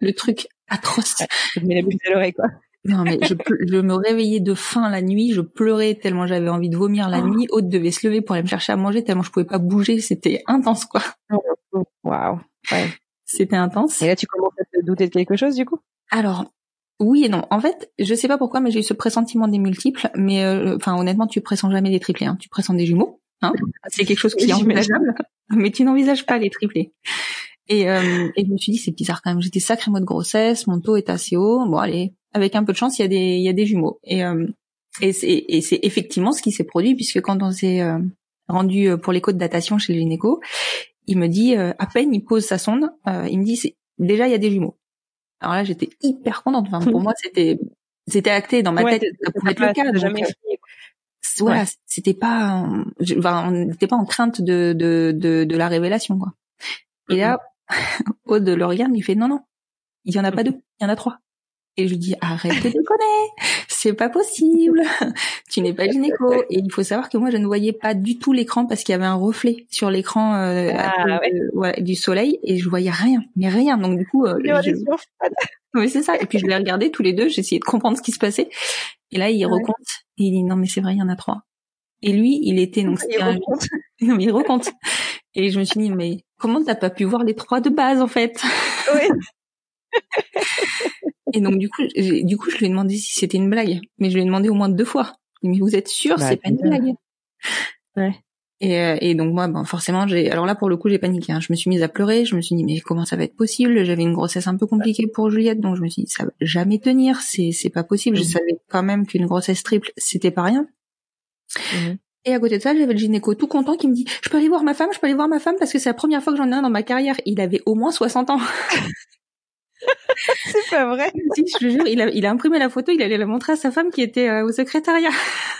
le truc atroce. Je mets la bouche à l'oreille quoi. Non mais je, je, me réveillais de faim la nuit, je pleurais tellement j'avais envie de vomir la oh. nuit. Aude devait se lever pour aller me chercher à manger tellement je pouvais pas bouger, c'était intense quoi. Waouh. Ouais. C'était intense. Et là tu commences à te douter de quelque chose du coup? Alors oui et non. En fait, je sais pas pourquoi, mais j'ai eu ce pressentiment des multiples. Mais euh, enfin, honnêtement, tu pressens jamais les triplés. Hein. Tu pressens des jumeaux. Hein c'est quelque chose qui est envisageable, mais tu n'envisages pas les triplés. Et, euh, et je me suis dit, c'est bizarre quand même. J'étais sacré de grossesse, mon taux est assez haut. Bon, allez, avec un peu de chance, il y a des, il y a des jumeaux. Et, euh, et c'est, et c'est effectivement ce qui s'est produit, puisque quand on s'est euh, rendu pour l'écho de datation chez le gynéco, il me dit, à peine il pose sa sonde, il me dit, déjà il y a des jumeaux. Alors là, j'étais hyper contente. Enfin, pour <laughs> moi, c'était c'était acté dans ma tête. Ça pouvait être le cas. Jamais euh, voilà, c'était pas, enfin, on n'était pas en crainte de, de, de, de la révélation, quoi. Et là, <laughs> Aude le regarde, il fait non, non, il y en a pas deux, il y en a trois. Et je lui dis arrête de déconner, c'est pas possible, tu n'es pas gynéco. Et il faut savoir que moi je ne voyais pas du tout l'écran parce qu'il y avait un reflet sur l'écran euh, ah, du soleil et je voyais rien, mais rien. Donc du coup, euh, oui c'est ça. Et puis je l'ai regardé tous les deux, essayé de comprendre ce qui se passait. Et là il recompte et il dit non mais c'est vrai il y en a trois. Et lui il était donc il recompte. <laughs> non mais il recompte. Et je me suis dit mais comment t'as pas pu voir les trois de base en fait? Oui. <laughs> Et donc du coup, du coup, je lui ai demandé si c'était une blague, mais je lui ai demandé au moins deux fois. Mais vous êtes sûr, bah, c'est pas une blague? Ouais. Et, euh, et donc moi, ben forcément, j'ai. Alors là, pour le coup, j'ai paniqué. Hein. Je me suis mise à pleurer. Je me suis dit mais comment ça va être possible? J'avais une grossesse un peu compliquée pour Juliette, donc je me suis dit ça va jamais tenir. C'est c'est pas possible. Je mmh. savais quand même qu'une grossesse triple, c'était pas rien. Mmh. Et à côté de ça, j'avais le gynéco tout content qui me dit "Je peux aller voir ma femme, je peux aller voir ma femme parce que c'est la première fois que j'en ai un dans ma carrière." Il avait au moins 60 ans. <laughs> <laughs> c'est pas vrai. Si, je te jure, il a, il a imprimé la photo, il allait la montrer à sa femme qui était euh, au secrétariat.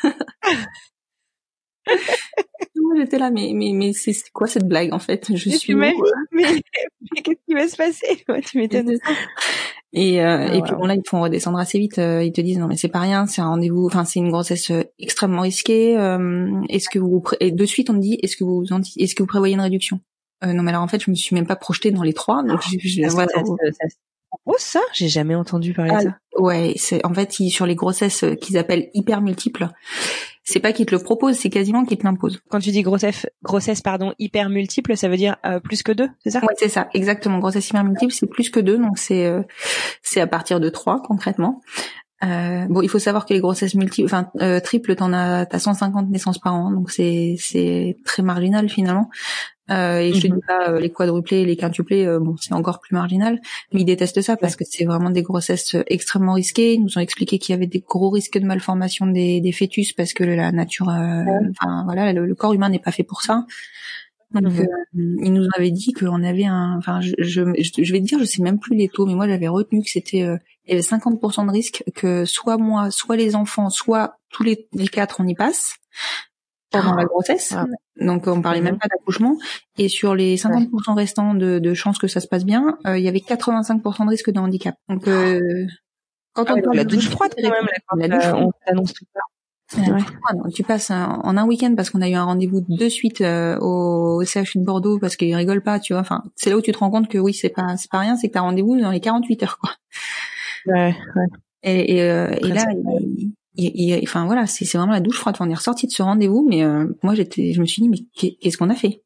<laughs> Moi, j'étais là, mais mais mais c'est quoi cette blague en fait? Je suis ma vie, <laughs> mais, mais qu'est-ce qui va se passer? Tu m'étonnes. Et, euh, ah, et puis bon là ils te font redescendre assez vite. Euh, ils te disent non mais c'est pas rien, c'est un rendez-vous, enfin c'est une grossesse extrêmement risquée. est-ce que vous et de suite on me dit est-ce que vous est-ce que vous prévoyez une réduction? Non mais alors en fait je me suis même pas projetée dans les trois. Donc je, je, Oh ça, j'ai jamais entendu parler de ah, ça. Ouais, c'est en fait sur les grossesses euh, qu'ils appellent hyper multiples, c'est pas qu'ils te le proposent, c'est quasiment qu'ils te l'imposent. Quand tu dis grossesse, grossesse pardon, hyper multiple, ça veut dire euh, plus que deux, c'est ça? Ouais, c'est ça, exactement. Grossesse hyper multiple, c'est plus que deux, donc c'est euh, c'est à partir de trois concrètement. Euh, bon, il faut savoir que les grossesses multiples, enfin euh, triples, t'en as, t'as 150 naissances par an, donc c'est c'est très marginal finalement. Euh, et je te mhm. dis pas euh, les quadruplés, les quintuplés, euh, bon c'est encore plus marginal, mais ils détestent ça parce que c'est vraiment des grossesses extrêmement risquées. Ils nous ont expliqué qu'il y avait des gros risques de malformation des, des fœtus parce que la nature, enfin voilà, le, corps humain n'est pas fait pour ça. Donc mhm. ils nous avaient dit qu'on avait un, enfin je, je, je, vais te dire, je sais même plus les taux, mais moi j'avais retenu que c'était il y avait 50% de risque que soit moi, soit les enfants, soit tous les, les quatre on y passe pendant la grossesse. Ah. Donc on parlait même mhm. pas d'accouchement. Et sur les 50% restants de, de chances que ça se passe bien, euh, il y avait 85% de risque de handicap. Donc euh, quand ah on parle la douche froide quand même, la douche froide, on t'annonce tout ça. Ouais. tu passes en un week-end parce qu'on a eu un rendez-vous de suite euh, au, CHU de Bordeaux parce qu'ils rigolent pas, tu vois. Enfin, c'est là où tu te rends compte que oui, c'est pas c'est pas rien, c'est que t'as rendez-vous dans les 48 heures, quoi. Ouais, ouais. Et, et, euh, et là, enfin voilà, c'est vraiment la douche froide. On est ressorti de ce rendez-vous, mais euh, moi j'étais, je me suis dit mais qu'est-ce qu'on a fait?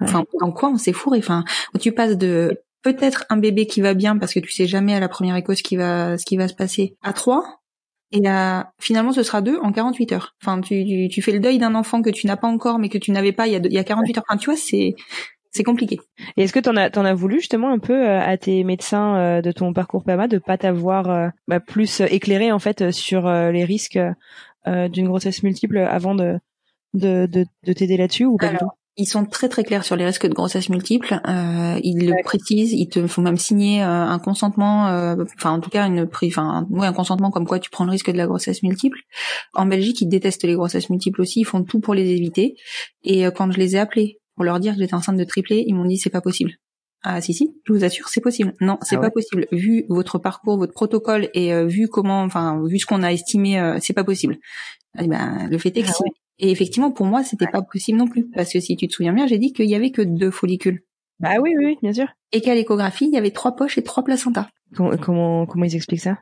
Enfin, dans quoi on s'est fourré? Enfin, tu passes de peut-être un bébé qui va bien parce que tu sais jamais à la première écho ce qui va ce qui va se passer à trois et à, finalement ce sera deux en 48 heures. Enfin, tu, tu, fais le deuil d'un enfant que tu n'as pas encore mais que tu n'avais pas il y a, il y a 48 heures. Enfin, tu vois, c'est c'est compliqué. Et est-ce que t'en as t'en as voulu justement un peu euh, à tes médecins euh, de ton parcours PAMA de pas t'avoir euh, bah, plus éclairé en fait sur les risques d'une grossesse multiple avant de de, de, de t'aider là-dessus ou pas du tout? ils sont très très clairs sur les risques de grossesse multiple. Euh, ils le précisent, ils te font même signer euh, un consentement, euh, enfin en tout cas une, enfin ouais, un consentement comme quoi tu prends le risque de la grossesse multiple. En Belgique, ils détestent les grossesses multiples aussi, ils font tout pour les éviter. Et quand je les ai appelés pour leur dire que j'étais enceinte de triplé, ils m'ont dit c'est pas possible. Ah si si, je vous assure, c'est possible. Non, c'est ah pas possible. Vu votre parcours, votre protocole et vu comment, enfin vu ce qu'on a estimé, c'est pas possible. Eh ben, le fait est que ah et effectivement, pour moi, c'était pas possible non plus. Parce que si tu te souviens bien, j'ai dit qu'il y avait que deux follicules. Bah oui, oui, bien sûr. Et qu'à l'échographie, il y avait trois poches et trois placentas. Comment, comment, ils expliquent ça?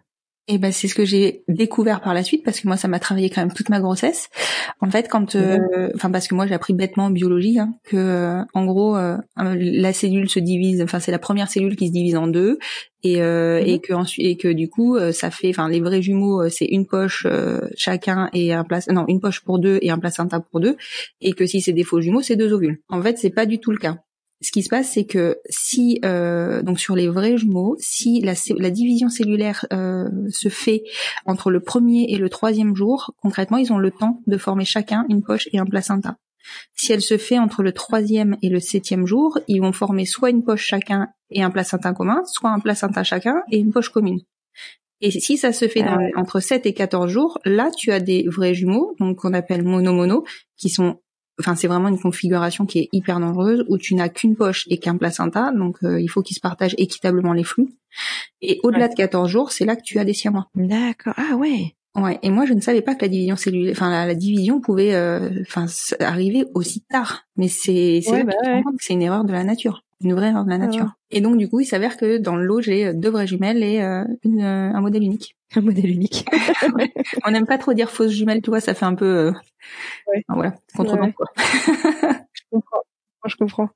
Et eh ben c'est ce que j'ai découvert par la suite parce que moi ça m'a travaillé quand même toute ma grossesse. En fait quand euh, enfin parce que moi j'ai appris bêtement en biologie hein, que euh, en gros euh, la cellule se divise enfin c'est la première cellule qui se divise en deux et euh, et mhm. que ensuite et que du coup ça fait enfin les vrais jumeaux c'est une poche chacun et un place non une poche pour deux et un placenta pour deux et que si c'est des faux jumeaux c'est deux ovules. En fait c'est pas du tout le cas ce qui se passe, c'est que si euh, donc sur les vrais jumeaux, si la, la division cellulaire euh, se fait entre le premier et le troisième jour, concrètement, ils ont le temps de former chacun une poche et un placenta. Si elle se fait entre le troisième et le septième jour, ils vont former soit une poche chacun et un placenta commun, soit un placenta chacun et une poche commune. Et si ça se fait ah entre 7 et 14 jours, là, tu as des vrais jumeaux, donc qu'on appelle mono-mono, qui sont enfin c'est vraiment une configuration qui est hyper dangereuse où tu n'as qu'une poche et qu'un placenta, donc euh, il faut qu'ils se partagent équitablement les flux. Et au-delà de 14 jours, c'est là que tu as des siamois. D'accord. Ah ouais. Ouais. Et moi, je ne savais pas que la division cellulaire, enfin la, division pouvait, euh, enfin arriver aussi tard. Mais c'est c'est bah c'est une erreur de la nature, une vraie erreur de la nature. Et donc du coup, il s'avère que dans le lot, j'ai deux vraies jumelles et euh, une, un modèle unique. <laughs> Un modèle unique. On n'aime pas trop dire fausse jumelle, tu vois, ça fait un peu, euh... ouais. voilà, contre quoi. je comprends. Je comprends.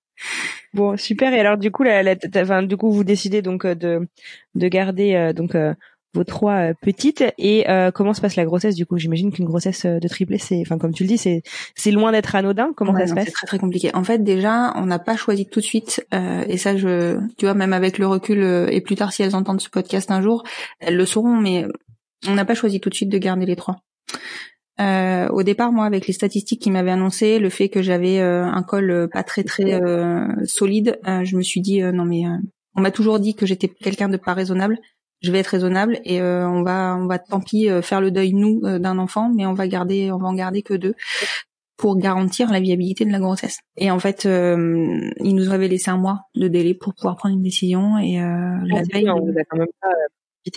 Bon, super. Et alors, du coup, la, la, enfin, du coup, vous décidez donc euh, de de garder euh, donc euh, vos trois petites. Et comment se passe la grossesse Du coup, j'imagine qu'une grossesse de triplé, c'est, enfin, comme tu le dis, c'est c'est loin d'être anodin. Comment ça se passe C'est très très compliqué. En fait, déjà, on n'a pas choisi tout de suite. et ça, je, tu vois, même avec le recul et plus tard, si elles entendent ce podcast un jour, elles le sauront. Mais on n'a pas choisi tout de suite de garder les trois. Euh, au départ, moi, avec les statistiques qui m'avaient annoncé le fait que j'avais euh, un col euh, pas très très solide, je me suis dit non mais on m'a toujours dit que j'étais quelqu'un de pas raisonnable. Je vais être raisonnable et on va on va tant pis faire le deuil nous d'un enfant, mais on va garder on va en garder que deux pour garantir la viabilité de la grossesse. Et en fait, il nous avait laissé un mois de délai pour pouvoir prendre une décision et la ah, veille. On vous a quand même pas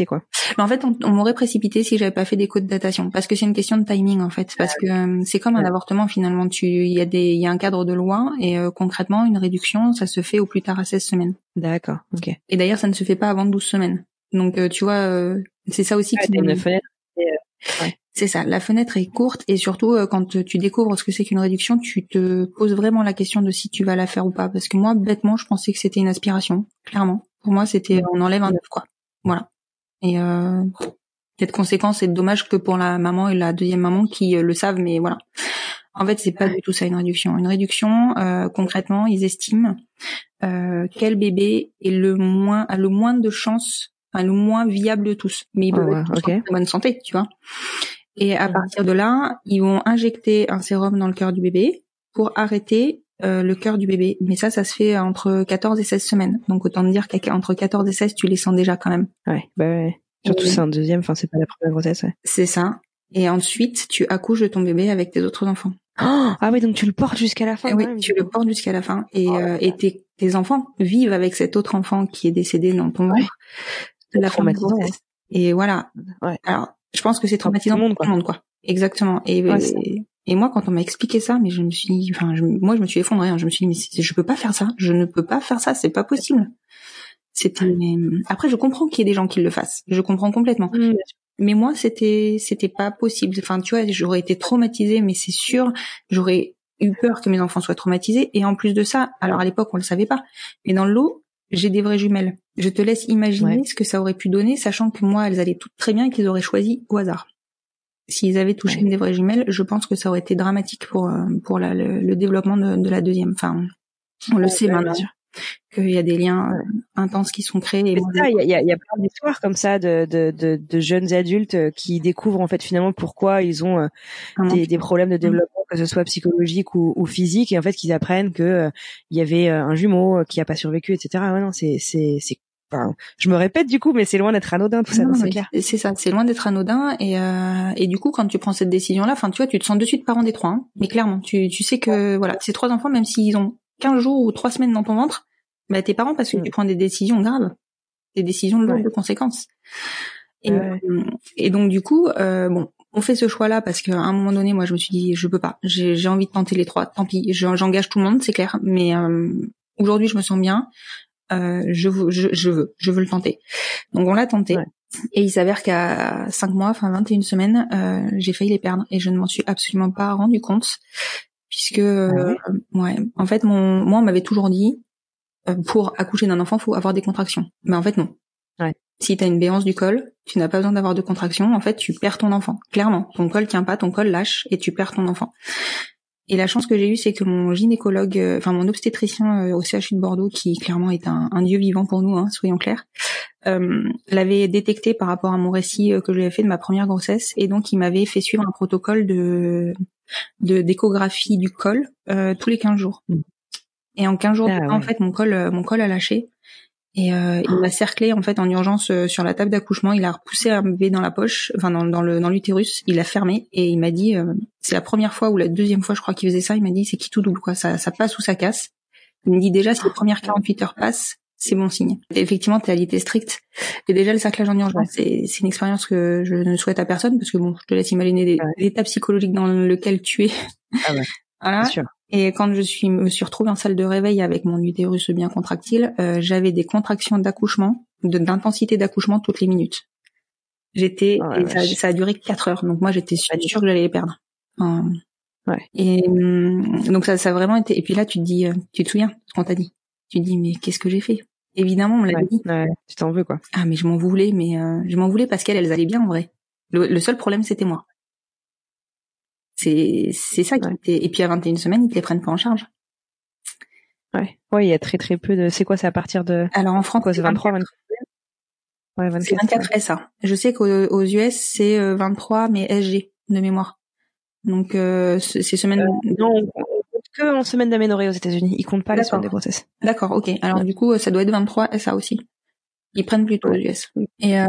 quoi. Mais en fait, on, m'aurait précipité si j'avais pas fait des codes de datation, parce que c'est une question de timing en fait, parce que euh, c'est comme un avortement finalement. Tu, il y a des, il y a un cadre de loi et euh, concrètement, une réduction, ça se fait au plus tard à 16 semaines. D'accord, ok. Et d'ailleurs, ça ne se fait pas avant 12 semaines. Donc, euh, tu vois, c'est ça aussi qui. Une fenêtre. C'est ça, la fenêtre est courte et surtout quand tu découvres ce que c'est qu'une réduction, tu te poses vraiment la question de si tu vas la faire ou pas. Parce que moi, bêtement, je pensais que c'était une aspiration, clairement. Pour moi, c'était on enlève un œuf, quoi. Voilà. Et euh, cette conséquence est dommage que pour la maman et la deuxième maman qui euh, le savent, mais voilà. En fait, c'est pas du tout ça une réduction. Une réduction, euh, concrètement, ils estiment euh, quel bébé est le moins a le moins de chances, enfin, le moins viable de tous. Mais il peut être en bonne santé, tu vois. Et à partir de là, ils vont injecter un sérum dans le cœur du bébé pour arrêter euh, le cœur du bébé. Mais ça, ça se fait entre 14 et 16 semaines. Donc autant dire qu'entre 14 et 16, tu les sens déjà quand même. Ouais, bah ouais. Surtout c'est un deuxième, enfin c'est pas la première grossesse. Ouais. C'est ça. Et ensuite, tu accouches de ton bébé avec tes autres enfants. Oh ah oui, donc tu le portes jusqu'à la fin. oui, tu le portes jusqu'à la fin. Et, oh euh, et tes, tes, enfants vivent avec cet autre enfant qui est décédé dans ton ventre de la grossesse. Et voilà. Ouais. Alors, je pense que c'est traumatisant pour tout le monde, quoi. Exactement. Et, et moi, quand on m'a expliqué ça, mais je me suis, enfin, moi, je me suis effondrée. Hein. Je me suis dit, mais je peux pas faire ça. Je ne peux pas faire ça. C'est pas possible. C'était. Après, je comprends qu'il y ait des gens qui le fassent. Je comprends complètement. Mmh. Mais moi, c'était, c'était pas possible. Enfin, tu vois, j'aurais été traumatisée, mais c'est sûr, j'aurais eu peur que mes enfants soient traumatisés. Et en plus de ça, alors à l'époque, on le savait pas, mais dans l'eau, j'ai des vraies jumelles. Je te laisse imaginer ce que ça aurait pu donner, sachant que moi, elles allaient toutes très bien et qu'ils auraient choisi au hasard s'ils avaient touché une des vraies jumelles, je pense que ça aurait été dramatique pour euh, pour la, le, développement de, de, la deuxième. Enfin, on le sait maintenant. Qu'il y a des liens euh, intenses qui sont créés. il y a, y a plein d'histoires comme ça de, de, de, de, jeunes adultes euh, qui découvrent en fait finalement pourquoi ils ont des, des, problèmes de développement, que ce soit psychologique ou, ou physique, et en fait qu'ils apprennent que il y avait un jumeau qui a pas survécu, etc. Ouais, non, c'est c'est c'est je me répète du coup, mais c'est loin d'être anodin tout ça, c'est clair. C'est ça, c'est loin d'être anodin et euh, et du coup quand tu prends cette décision là, enfin tu vois, tu te sens de suite parent des trois, hein. mais clairement, tu tu sais que voilà, ces trois enfants, même s'ils ont 15 jours ou trois semaines dans ton ventre, bah t'es parent parce que tu mm. prends des décisions graves, des décisions lourdes de conséquences. Et, et donc du coup, euh, bon, on fait ce choix-là parce qu'à un moment donné, moi, je me suis dit, je peux pas. J'ai envie de tenter les trois. Tant pis, j'engage tout le monde, c'est clair. Mais euh, aujourd'hui, je me sens bien. Euh, je, je, je, veux, je veux le tenter. Donc on l'a tenté. Et il s'avère qu'à 5 mois, enfin 21 semaines, euh, j'ai failli les perdre et je ne m'en suis absolument pas rendu compte puisque euh, ah ouais, en fait mon moi on m'avait toujours dit pour accoucher d'un enfant, faut avoir des contractions. Mais en fait non. Ouais. Si tu as une béance du col, tu n'as pas besoin d'avoir de contractions, en fait, tu perds ton enfant. Clairement, ton col tient pas, ton col lâche et tu perds ton enfant. Et la chance que j'ai eue, c'est que mon gynécologue, euh, enfin mon obstétricien euh, au CHU de Bordeaux, qui clairement est un, dieu vivant pour nous, hein, soyons clairs, euh, l'avait détecté par rapport à mon récit que je lui avais fait de ma première grossesse, et donc il m'avait fait suivre un protocole de de d'échographie du col tous les 15 jours. Mm. Et en 15 jours, ah en fait, mon col mon col a lâché. Et euh, il m'a cerclé en fait en urgence euh, sur la table d'accouchement. Il a repoussé un bébé dans la poche, enfin dans, dans le dans l'utérus. Il l'a fermé et il m'a dit, euh, c'est la première fois ou la deuxième fois, je crois qu'il faisait ça. Il m'a dit, c'est qui tout double quoi, ça ça passe ou ça casse. Il me dit déjà si les premières 48 heures passent, c'est bon signe. Et effectivement, t'es à l'ité stricte. Et déjà le cerclage en urgence, c'est c'est une expérience que je ne souhaite à personne parce que bon, je te laisse imaginer l'état psychologique dans lequel tu es. Ah ouais. <laughs> voilà. Sûr. Et quand je suis me suis retrouvée en salle de réveil avec mon utérus bien contractile, euh, j'avais des contractions d'accouchement, d'intensité d'accouchement toutes les minutes. J'étais oh et ça, a duré quatre heures, donc moi j'étais sûre que j'allais les perdre. ouais. Et hum, donc ça, ça a vraiment été. Et puis là, tu te dis, euh, tu te souviens ce qu'on t'a dit Tu te dis, mais qu'est-ce que j'ai fait? Évidemment, on l'a dit. tu t'en veux quoi Ah, mais je m'en voulais, mais euh, je m'en voulais parce qu'elles, elles allaient bien en vrai. le seul problème, c'était moi. C'est c'est ça qui et puis à 21 semaines, ils te les prennent pas en charge. Ouais. Ouais, il y a très très peu de c'est quoi c'est à partir de Alors en France, c'est 23 24 Ouais, 24. C'est 24 SA. Je sais qu'aux US, c'est 23 euh, mais SG de mémoire. Donc euh, ces semaines euh, non, que en semaine d'aménorrhée aux États-Unis, ils comptent pas les semaines de grossesse. D'accord, OK. Alors du coup, ça doit être 23 SA aussi. Ils prennent plutôt aux US. Et euh,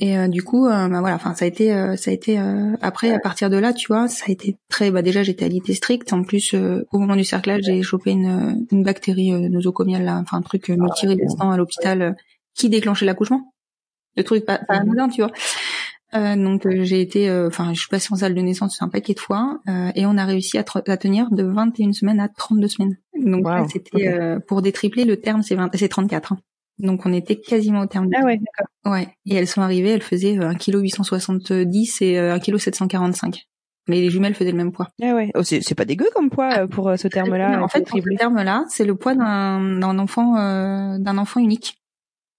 et euh, du coup, euh, bah voilà, enfin ça a été, euh, ça a été après à partir de là, tu vois, ça a été très. Bah déjà j'étais alité stricte. En plus, au moment du cerclage, j'ai chopé une, une bactérie nosocomiale, là, enfin un truc multirésistant à l'hôpital qui déclenchait l'accouchement. Le truc pas, pas anodin, tu vois. Euh, donc j'ai été, enfin je suis passée en salle de naissance un paquet de fois euh, et on a réussi à, à, tenir de 21 semaines à 32 semaines. Donc c'était pour des triplés le terme c'est c'est 34. Hein. Donc on était quasiment au terme. Ah ouais, d'accord. Ouais. Et elles sont arrivées, elles faisaient 1 kg 870 et 1 kg 745. Mais les jumelles faisaient le même poids. Ah ouais. Oh, c'est pas dégueu comme poids euh, pour euh, ce terme-là. En fait, pour ce terme-là, c'est le poids d'un enfant euh, d'un enfant unique.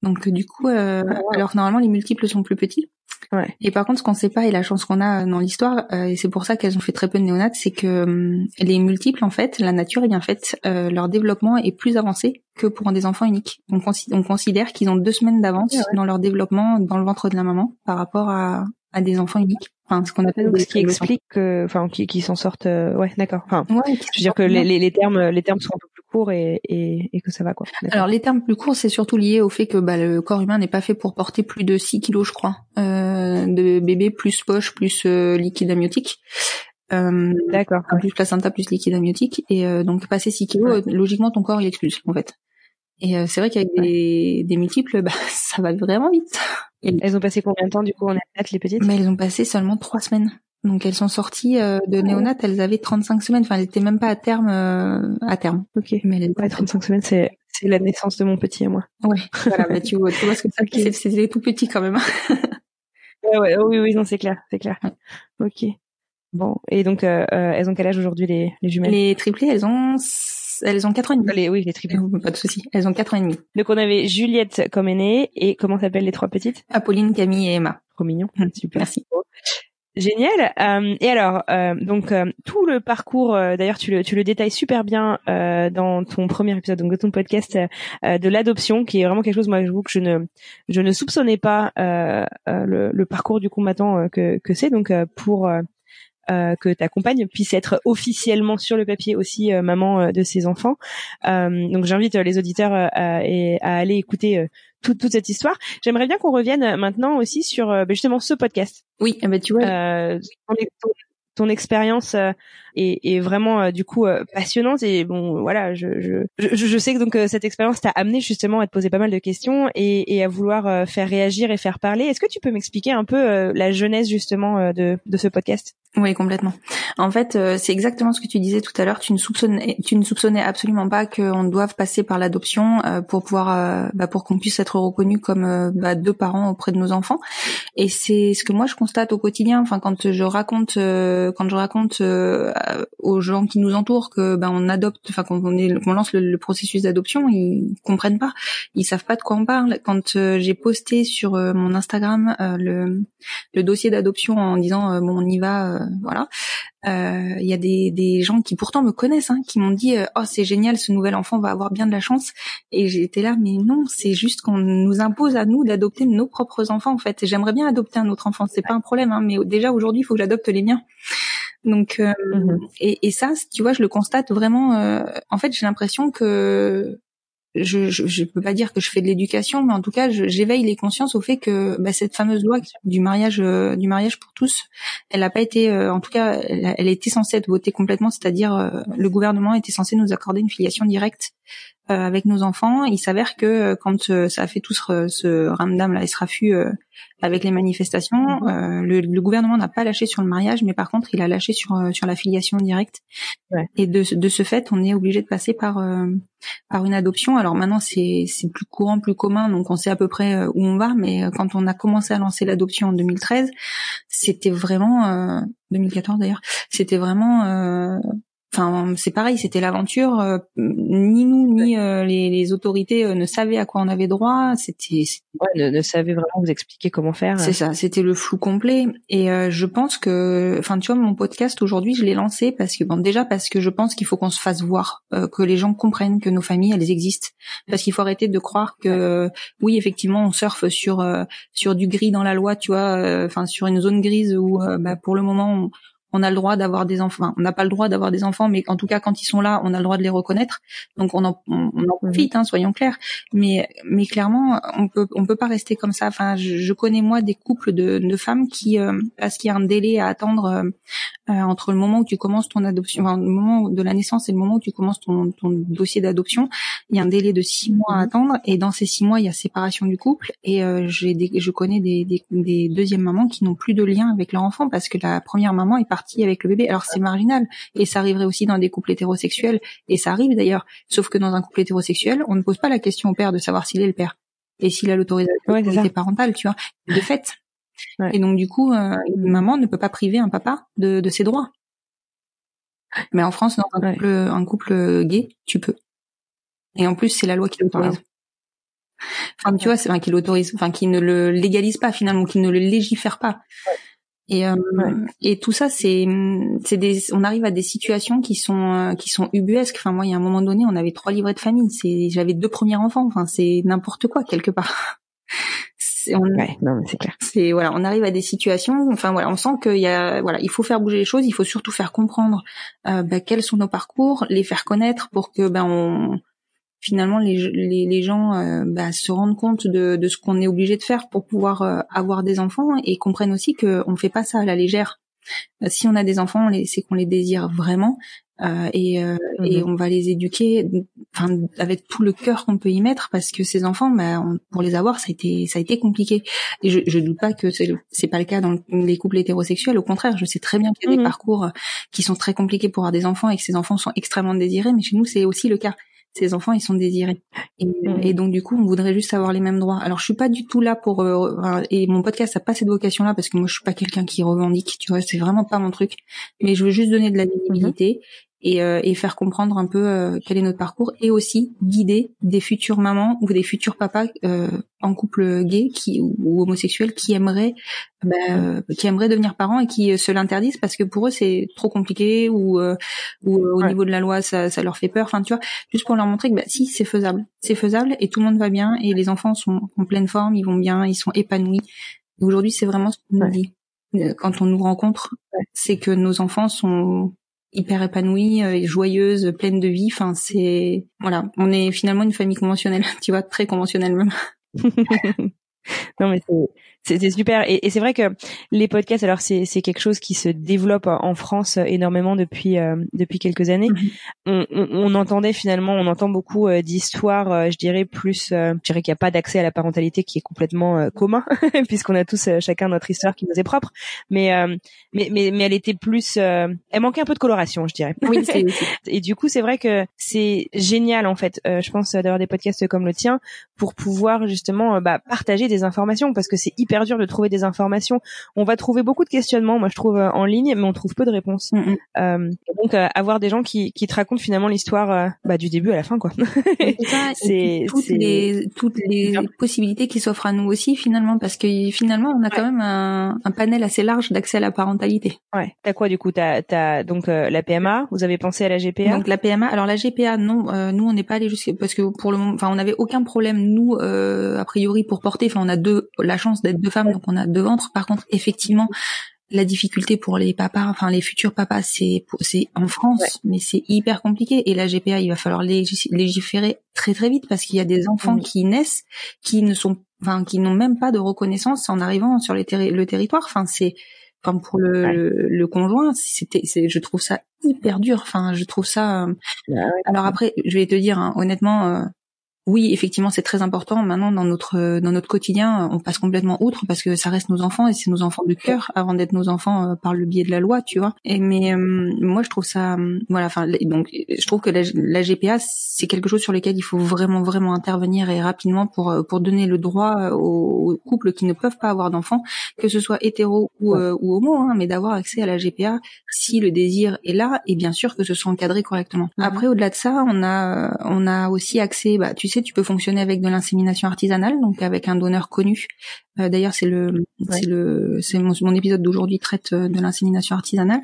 Donc du coup, euh, ah, alors normalement les multiples sont plus petits. Ouais. Et par contre, ce qu'on sait pas et la chance qu'on a dans l'histoire, euh, et c'est pour ça qu'elles ont fait très peu de néonates, c'est que les multiples, en fait, la nature est bien faite, euh, leur développement est plus avancé que pour des enfants uniques. On, on considère qu'ils ont deux semaines d'avance dans leur développement dans le ventre de la maman par rapport à, à des enfants uniques. Enfin, ce qu'on appelle ce qui explique que, enfin, qui, qui s'en sortent. Euh, ouais, d'accord. Enfin, ouais, je veux dire que les, les, les, termes, les termes sont un peu plus courts et, et, et que ça va quoi. Alors les termes plus courts, c'est surtout lié au fait que bah, le corps humain n'est pas fait pour porter plus de 6 kilos, je crois, euh, de bébé plus poche plus euh, liquide amniotique. Euh, D'accord. Plus placenta plus liquide amniotique et euh, donc passer 6 kilos, logiquement ton corps il expulse en fait. Et euh, c'est vrai qu'avec des, des, multiples, bah, <laughs> ça va vraiment vite. elles ont passé combien de temps du coup en néonat les petites? Mais elles ont passé seulement trois semaines. Donc elles sont sorties euh, de néonat, elles avaient 35 semaines. Enfin, elles étaient même pas à terme. Euh, à terme. Ok. Mais elles ouais, 35 semaines, c'est c'est la naissance de mon petit et moi. Ouais. Voilà. bah, tu vois, tu vois ce que ça <laughs> okay. C'est tout petit quand même. ouais, ouais, oui, oui, non, c'est clair, c'est clair. Ok. Bon. Et donc, elles ont quel âge aujourd'hui les les jumelles? Les triplés, elles ont elles ont quatre ans et demi. oui, les triplés. Pas de souci. Elles ont quatre ans et demi. Donc on avait Juliette comme aînée et comment s'appellent les trois petites? Apolline, Camille et Emma. Trop mignon. Super. Merci. Génial. Euh, et alors, euh, donc euh, tout le parcours, d'ailleurs, tu le, tu le détailles super bien dans ton premier épisode, donc de ton podcast de l'adoption, qui est vraiment quelque chose, moi, je vous que je ne, je ne soupçonnais pas le, le, parcours du combattant que, que c'est. Donc pour que ta compagne puisse être officiellement sur le papier aussi maman de ses enfants. donc j'invite les auditeurs à, à aller écouter toute, toute cette histoire. J'aimerais bien qu'on revienne maintenant aussi sur ben, justement ce podcast. Oui, eh ben tu vois. Euh, ton, expérience euh, est, est, vraiment euh, du coup euh, passionnante et bon voilà je je, je, je sais que donc cette expérience t'a amené justement à te poser pas mal de questions et, et à vouloir faire réagir et faire parler. Est-ce que tu peux m'expliquer un peu la jeunesse justement de, de ce podcast? Oui, complètement. En fait, euh, c'est exactement ce que tu disais tout à l'heure. Tu ne soupçonnais, tu ne soupçonnais absolument pas qu'on doive passer par l'adoption euh, pour pouvoir, euh, bah, pour qu'on puisse être reconnu comme bah, deux parents auprès de nos enfants. Et c'est ce que moi je constate au quotidien. Enfin, quand je raconte, quand je raconte aux gens qui nous entourent que bah, on adopte, enfin qu'on on lance le, processus d'adoption, ils comprennent pas, ils savent pas de quoi on parle. Quand j'ai posté sur mon Instagram le, le dossier d'adoption en disant bon on y va euh, voilà. Euh, il y a des, des gens qui pourtant me connaissent, hein, qui m'ont dit euh, oh c'est génial, ce nouvel enfant va avoir bien de la chance. Et j'étais là, mais non, c'est juste qu'on nous impose à nous d'adopter nos propres enfants en fait. J'aimerais bien adopter un autre enfant, c'est pas un problème, hein, mais déjà aujourd'hui il faut que j'adopte les miens. Donc mmh et, et, ça, tu vois, je le constate vraiment. en fait, j'ai l'impression que je, je, je, peux pas dire que je fais de l'éducation, mais en tout cas, j'éveille les consciences au fait que bah, cette fameuse loi du mariage, euh, du mariage pour tous, elle n'a pas été, euh, en tout cas, elle, elle, était censée être votée complètement, c'est-à-dire euh, le gouvernement était censé nous accorder une filiation directe avec nos enfants. Il s'avère que quand ça a fait tout ce, ce ramdam là, ce raffut avec les manifestations. Euh, le, le, gouvernement n'a pas lâché sur le mariage, mais par contre, il a lâché sur euh, sur la filiation directe. Ouais. Et de, de ce fait, on est obligé de passer par euh, par une adoption. Alors maintenant, c'est c'est plus courant, plus commun, donc on sait à peu près où on va. Mais quand on a commencé à lancer l'adoption en 2013, c'était vraiment 2014 d'ailleurs, c'était vraiment Enfin, c'est pareil, c'était l'aventure. Euh, ni nous ni euh, les, les, autorités euh, ne savaient à quoi on avait droit. C'était ouais, ne, savaient vraiment vous expliquer comment faire. C'est ça, c'était le flou complet. Et je pense que, enfin, tu vois, mon podcast aujourd'hui, je l'ai lancé parce que bon, déjà parce que je pense qu'il faut qu'on se fasse voir, que les gens comprennent que nos familles elles existent. Parce qu'il faut arrêter de croire que oui, effectivement, on surfe sur sur du gris dans la loi, tu vois, enfin sur une zone grise où bah, pour le moment on, on a le droit d'avoir des enfants. on n'a pas le droit d'avoir des enfants, mais en tout cas, quand ils sont là, on a le droit de les reconnaître. Donc, on en, on, en profite, hein, soyons clairs. Mais, mais clairement, on peut, on peut pas rester comme ça. Enfin, je, connais moi des couples de, femmes qui, euh, parce qu'il y a un délai à attendre euh, euh, entre le moment où tu commences ton adoption, enfin, le moment de la naissance et le moment où tu commences ton, ton dossier d'adoption, il y a un délai de six mois à mhm. attendre. Et dans ces six mois, il y a séparation du couple. Et j'ai des, je connais des, des, des deuxièmes mamans qui n'ont plus de lien avec leur enfant parce que la première maman est partie avec le bébé. Alors c'est marginal et ça arriverait aussi dans des couples hétérosexuels et ça arrive d'ailleurs. Sauf que dans un couple hétérosexuel, on ne pose pas la question au père de savoir s'il est le père et s'il a l'autorisation parentale, tu vois, de fait. Et donc du coup, euh, une maman ne peut pas priver un papa de, de ses droits. Mais en France, dans un couple, un couple gay, tu peux. Et en plus, c'est la loi qui l'autorise. Enfin, tu vois, c'est enfin, qui l'autorise, enfin, qui ne le légalise pas finalement, qui ne le légifère pas. Et, euh, et tout ça, c'est, c'est des, on arrive à des situations qui sont, euh, qui sont ubuesques. Enfin, moi, il y a un moment donné, on avait trois livrets de famille. C'est, j'avais deux premiers enfants. Enfin, c'est n'importe quoi quelque part. C'est, on, ouais, non, c'est clair. C'est voilà, on arrive à des situations. Enfin voilà, on sent qu'il y a, voilà, il faut faire bouger les choses. Il faut surtout faire comprendre euh, bah, quels sont nos parcours, les faire connaître pour que ben on, finalement les, les, les gens euh, bah, se rendent compte de, de ce qu'on est obligé de faire pour pouvoir euh, avoir des enfants et comprennent aussi qu'on ne fait pas ça à la légère. Euh, si on a des enfants, c'est qu'on les désire vraiment et, et mhm. on va les éduquer, enfin avec tout le cœur qu'on peut y mettre parce que ces enfants, bah, pour les avoir, ça a été ça a été compliqué. Et je, je doute pas que c'est pas le cas dans les couples hétérosexuels. Au contraire, je sais très bien qu'il y a des mhm. parcours qui sont très compliqués pour avoir des enfants et que ces enfants sont extrêmement désirés. Mais chez nous, c'est aussi le cas ces enfants ils sont désirés. Mmh. et, donc du coup on voudrait juste avoir les mêmes droits. Alors je suis pas du tout là pour euh, et mon podcast a pas cette vocation là parce que moi je suis pas quelqu'un qui revendique tu vois c'est vraiment pas mon truc. Mais je veux juste donner de la visibilité et, et faire comprendre un peu quel est notre parcours et aussi guider des futures mamans ou des futurs papas en couple gay qui ou, homosexuel qui aimeraient bah, qui aimeraient devenir parents et qui se l'interdisent parce que pour eux c'est trop compliqué ou ou au niveau de la loi ça, ça leur fait peur. Enfin tu vois juste pour leur montrer que bah si c'est faisable. C'est faisable et tout le monde va bien et les enfants sont en pleine forme ils vont bien ils sont épanouis. Aujourd'hui c'est vraiment ce qu'on nous dit. Euh, quand on nous rencontre c'est que nos enfants sont hyper épanouies, euh, joyeuses, pleines de vie. Enfin, c'est voilà, on est finalement une famille conventionnelle, <laughs> tu vois, très conventionnelle même. <laughs> non mais c'était super. Et, et c'est vrai que les podcasts alors c'est c'est quelque chose qui se développe en France énormément depuis euh, depuis quelques années. Mhm. on, on, on, entendait finalement on entend beaucoup euh, d'histoires euh, je dirais plus je dirais qu'il n'y a pas d'accès à la parentalité qui est complètement commun <laughs> puisqu'on a tous chacun notre histoire qui nous est propre. Mais mais mais mais elle était plus elle manquait un peu de coloration je dirais. Oui, <laughs> et du coup c'est vrai que c'est génial en fait je pense d'avoir des podcasts comme le tien pour pouvoir justement bah, partager des informations parce que c'est hyper dur de trouver des informations. On va trouver beaucoup de questionnements, moi je trouve euh, en ligne, mais on trouve peu de réponses. Mm, mm. Euh, donc euh, avoir des gens qui, qui te racontent finalement l'histoire bah, du début à la fin quoi. <laughs> c'est toutes les toutes les possibilités qui s'offrent à nous aussi finalement parce que finalement on a quand même un, un, panel assez large d'accès à la parentalité. Ouais. T'as quoi du coup? T'as as donc la PMA. Vous avez pensé à la GPA Donc la PMA. Alors la GPA non, nous on n'est pas allé jusqu'à parce que pour le moment, enfin on n'avait aucun problème nous a priori pour porter. Enfin on a deux la chance d'être deux femmes, donc on a deux ventres. Par contre, effectivement, la difficulté pour les papas, enfin les futurs papas, c'est c'est en France, mais c'est hyper compliqué. Et la GPA, il va falloir légiférer très très vite parce qu'il y a des enfants qui naissent qui ne sont, enfin qui n'ont même pas de reconnaissance en arrivant sur les le territoire. Enfin c'est, enfin pour le, le, conjoint, c'était, je trouve ça hyper dur. Enfin je trouve ça. Euh, bah alors après, je vais te dire hein, honnêtement. Euh, oui, effectivement, c'est très important. Maintenant, dans notre dans notre quotidien, on passe complètement outre parce que ça reste nos enfants et c'est nos enfants de cœur avant d'être nos enfants euh, par le biais de la loi, tu vois. Et mais euh, moi, je trouve ça, euh, voilà. Enfin, donc, je trouve que la, la GPA, c'est quelque chose sur lequel il faut vraiment vraiment intervenir et rapidement pour pour donner le droit aux, couples qui ne peuvent pas avoir d'enfants, que ce soit hétéro ou, ou homo, hein, mais d'avoir accès à la GPA si le désir est là et bien sûr que ce soit encadré correctement. Mhm. Après, au-delà de ça, on a on a aussi accès, bah, tu sais tu peux fonctionner avec de l'insémination artisanale, donc avec un donneur connu. Euh, d'ailleurs, c'est le, c'est le, c'est mon, épisode d'aujourd'hui traite euh, de l'insémination artisanale,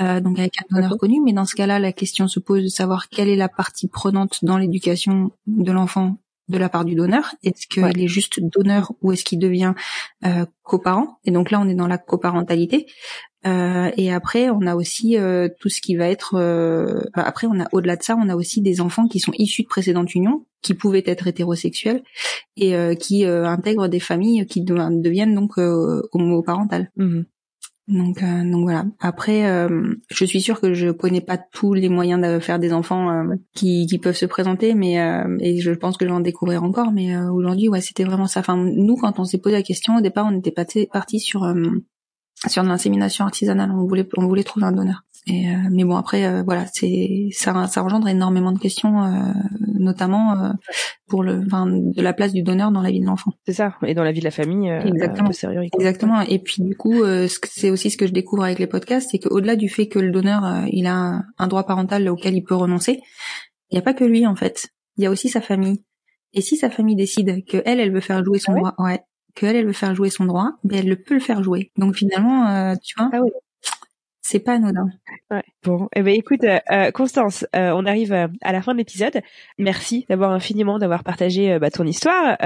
euh, donc avec un donneur connu. Mais dans ce cas-là, la question se pose de savoir quelle est la partie prenante dans l'éducation de l'enfant de la part du donneur Est-ce qu'il est juste donneur ou est-ce qu'il devient euh, coparent? Et donc là, on est dans la coparentalité. Euh, et après, on a aussi euh, tout ce qui va être. Euh, après, on a au-delà de ça, on a aussi des enfants qui sont issus de précédentes unions, qui pouvaient être hétérosexuels et qui intègrent des familles qui deviennent donc homoparentales. Mmh. Donc, donc voilà. Après, je suis sûre que je connais pas tous les moyens de faire des enfants qui, qui peuvent se présenter, mais et je pense que je vais en découvrir encore. Mais aujourd'hui, ouais, c'était vraiment ça. Enfin, nous, quand on s'est posé la question au départ, on était parti sur sur de l'insémination artisanale. On voulait, on voulait trouver un donneur. Et euh, mais bon après euh, voilà c'est ça ça engendre énormément de questions euh, notamment pour le enfin, de la place du donneur dans la vie de l'enfant. C'est ça et dans la vie de la famille exactement. exactement. Et puis du coup c'est aussi ce que je découvre avec les podcasts c'est qu'au-delà du fait que le donneur il a un droit parental auquel il peut renoncer il n'y a pas que lui en fait. Il y a aussi sa famille. Et si sa famille décide que elle elle veut faire jouer son ah droit ouais qu'elle, elle veut faire jouer son droit, mais elle le peut le faire jouer. Donc finalement, euh, tu vois, ah oui. c'est pas anodin. Ouais. Bon, eh ben écoute, euh, euh Constance, euh, on arrive à la fin de l'épisode. Merci d'avoir infiniment d'avoir partagé bah, ton histoire.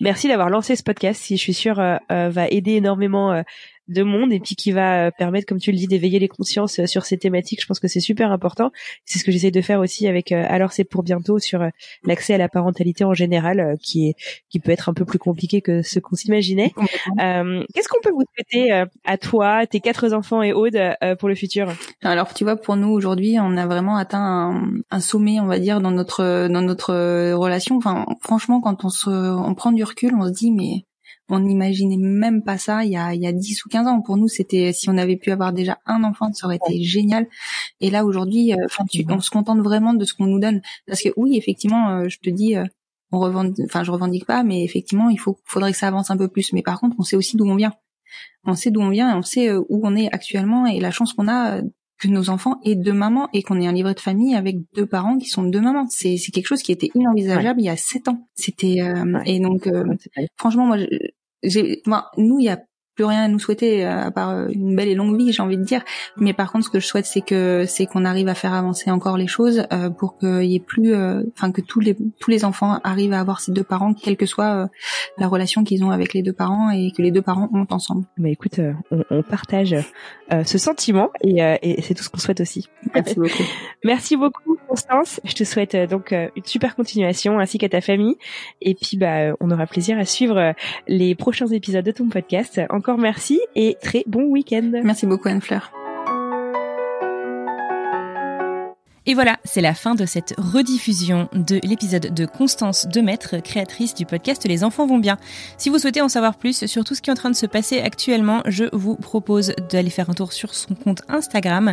merci d'avoir lancé ce podcast, si je suis sûre va aider énormément de monde et puis qui va euh, permettre, comme tu le dis, d'éveiller les consciences euh, sur ces thématiques. Je pense que c'est super important. C'est ce que j'essaie de faire aussi avec euh, Alors c'est pour bientôt sur l'accès à la parentalité en général, qui est qui peut être un peu plus compliqué que ce qu'on s'imaginait. Qu'est-ce qu'on peut vous souhaiter à toi, tes quatre enfants et Aude pour le futur? Alors tu vois, pour nous aujourd'hui, on a vraiment atteint un, un, sommet, on va dire, dans notre dans notre relation. Enfin, franchement, quand on se on prend du recul, on se dit mais on n'imaginait même pas ça il y a il y a 10 ou 15 ans. Pour nous c'était si on avait pu avoir déjà un enfant ça aurait été génial. Et là aujourd'hui euh, enfin on se contente vraiment de ce qu'on nous donne. Parce que oui effectivement euh, je te dis euh, on revendique enfin je revendique pas mais effectivement il faut faudrait que ça avance un peu plus. Mais par contre on sait aussi d'où on vient. On sait d'où on vient et on sait où on est actuellement. Et la chance qu'on a que nos enfants aient deux mamans et qu'on ait un livret de famille avec deux parents qui sont deux mamans. C'est c'est quelque chose qui était inenvisageable il y a sept ans. C'était euh, et donc euh, franchement moi j'ai nous il y a plus rien à nous souhaiter euh, à part euh, une belle et longue vie, j'ai envie de dire. Mais par contre, ce que je souhaite, c'est que c'est qu'on arrive à faire avancer encore les choses euh, pour qu'il y ait plus, enfin que tous les tous les enfants arrivent à avoir ces deux parents, quelle que soit la relation qu'ils ont avec les deux parents et que les deux parents ont ensemble. Mais écoute, on, on, partage ce sentiment et, et c'est tout ce qu'on souhaite aussi. Merci <laughs> beaucoup. Merci beaucoup Constance. Je te souhaite donc une super continuation ainsi qu'à ta famille. Et puis bah on aura plaisir à suivre les prochains épisodes de ton podcast encore merci et très bon week-end. Merci beaucoup Anne-Fleur. Et voilà, c'est la fin de cette rediffusion de l'épisode de Constance Demaître, créatrice du podcast Les enfants vont bien. Si vous souhaitez en savoir plus sur tout ce qui est en train de se passer actuellement, je vous propose d'aller faire un tour sur son compte Instagram,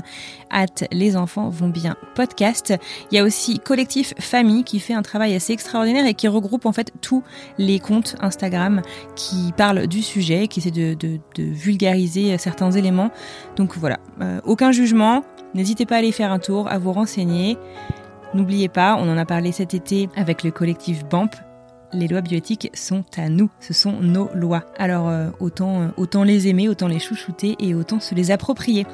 at Les enfants vont bien podcast. Il y a aussi Collectif Famille qui fait un travail assez extraordinaire et qui regroupe en fait tous les comptes Instagram qui parlent du sujet, qui essaient de, vulgariser certains éléments. Donc voilà, euh, aucun jugement, N'hésitez pas à aller faire un tour, à vous renseigner. N'oubliez pas, on en a parlé cet été avec le collectif BAMP. Les lois bioéthiques sont à nous, ce sont nos lois. Alors euh, autant, euh, autant les aimer, autant les chouchouter et autant se les approprier.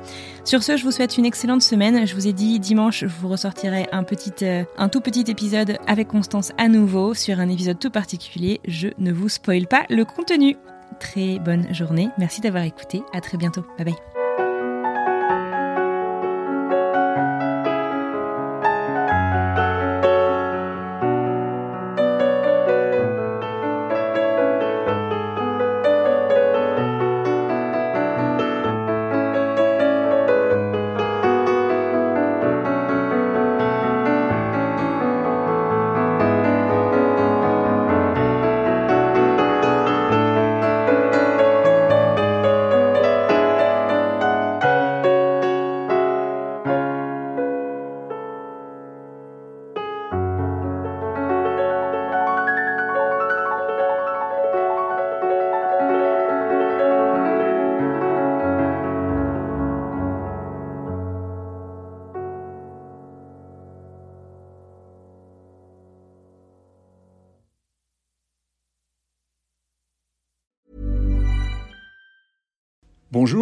Sur ce, je vous souhaite une excellente semaine. Je vous ai dit dimanche, je vous ressortirai euh, un tout petit épisode avec Constance à nouveau sur un épisode tout particulier. Je ne vous spoil pas le contenu. Très bonne journée. Merci d'avoir écouté. À très bientôt. Bye bye.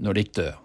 når de ikke dør.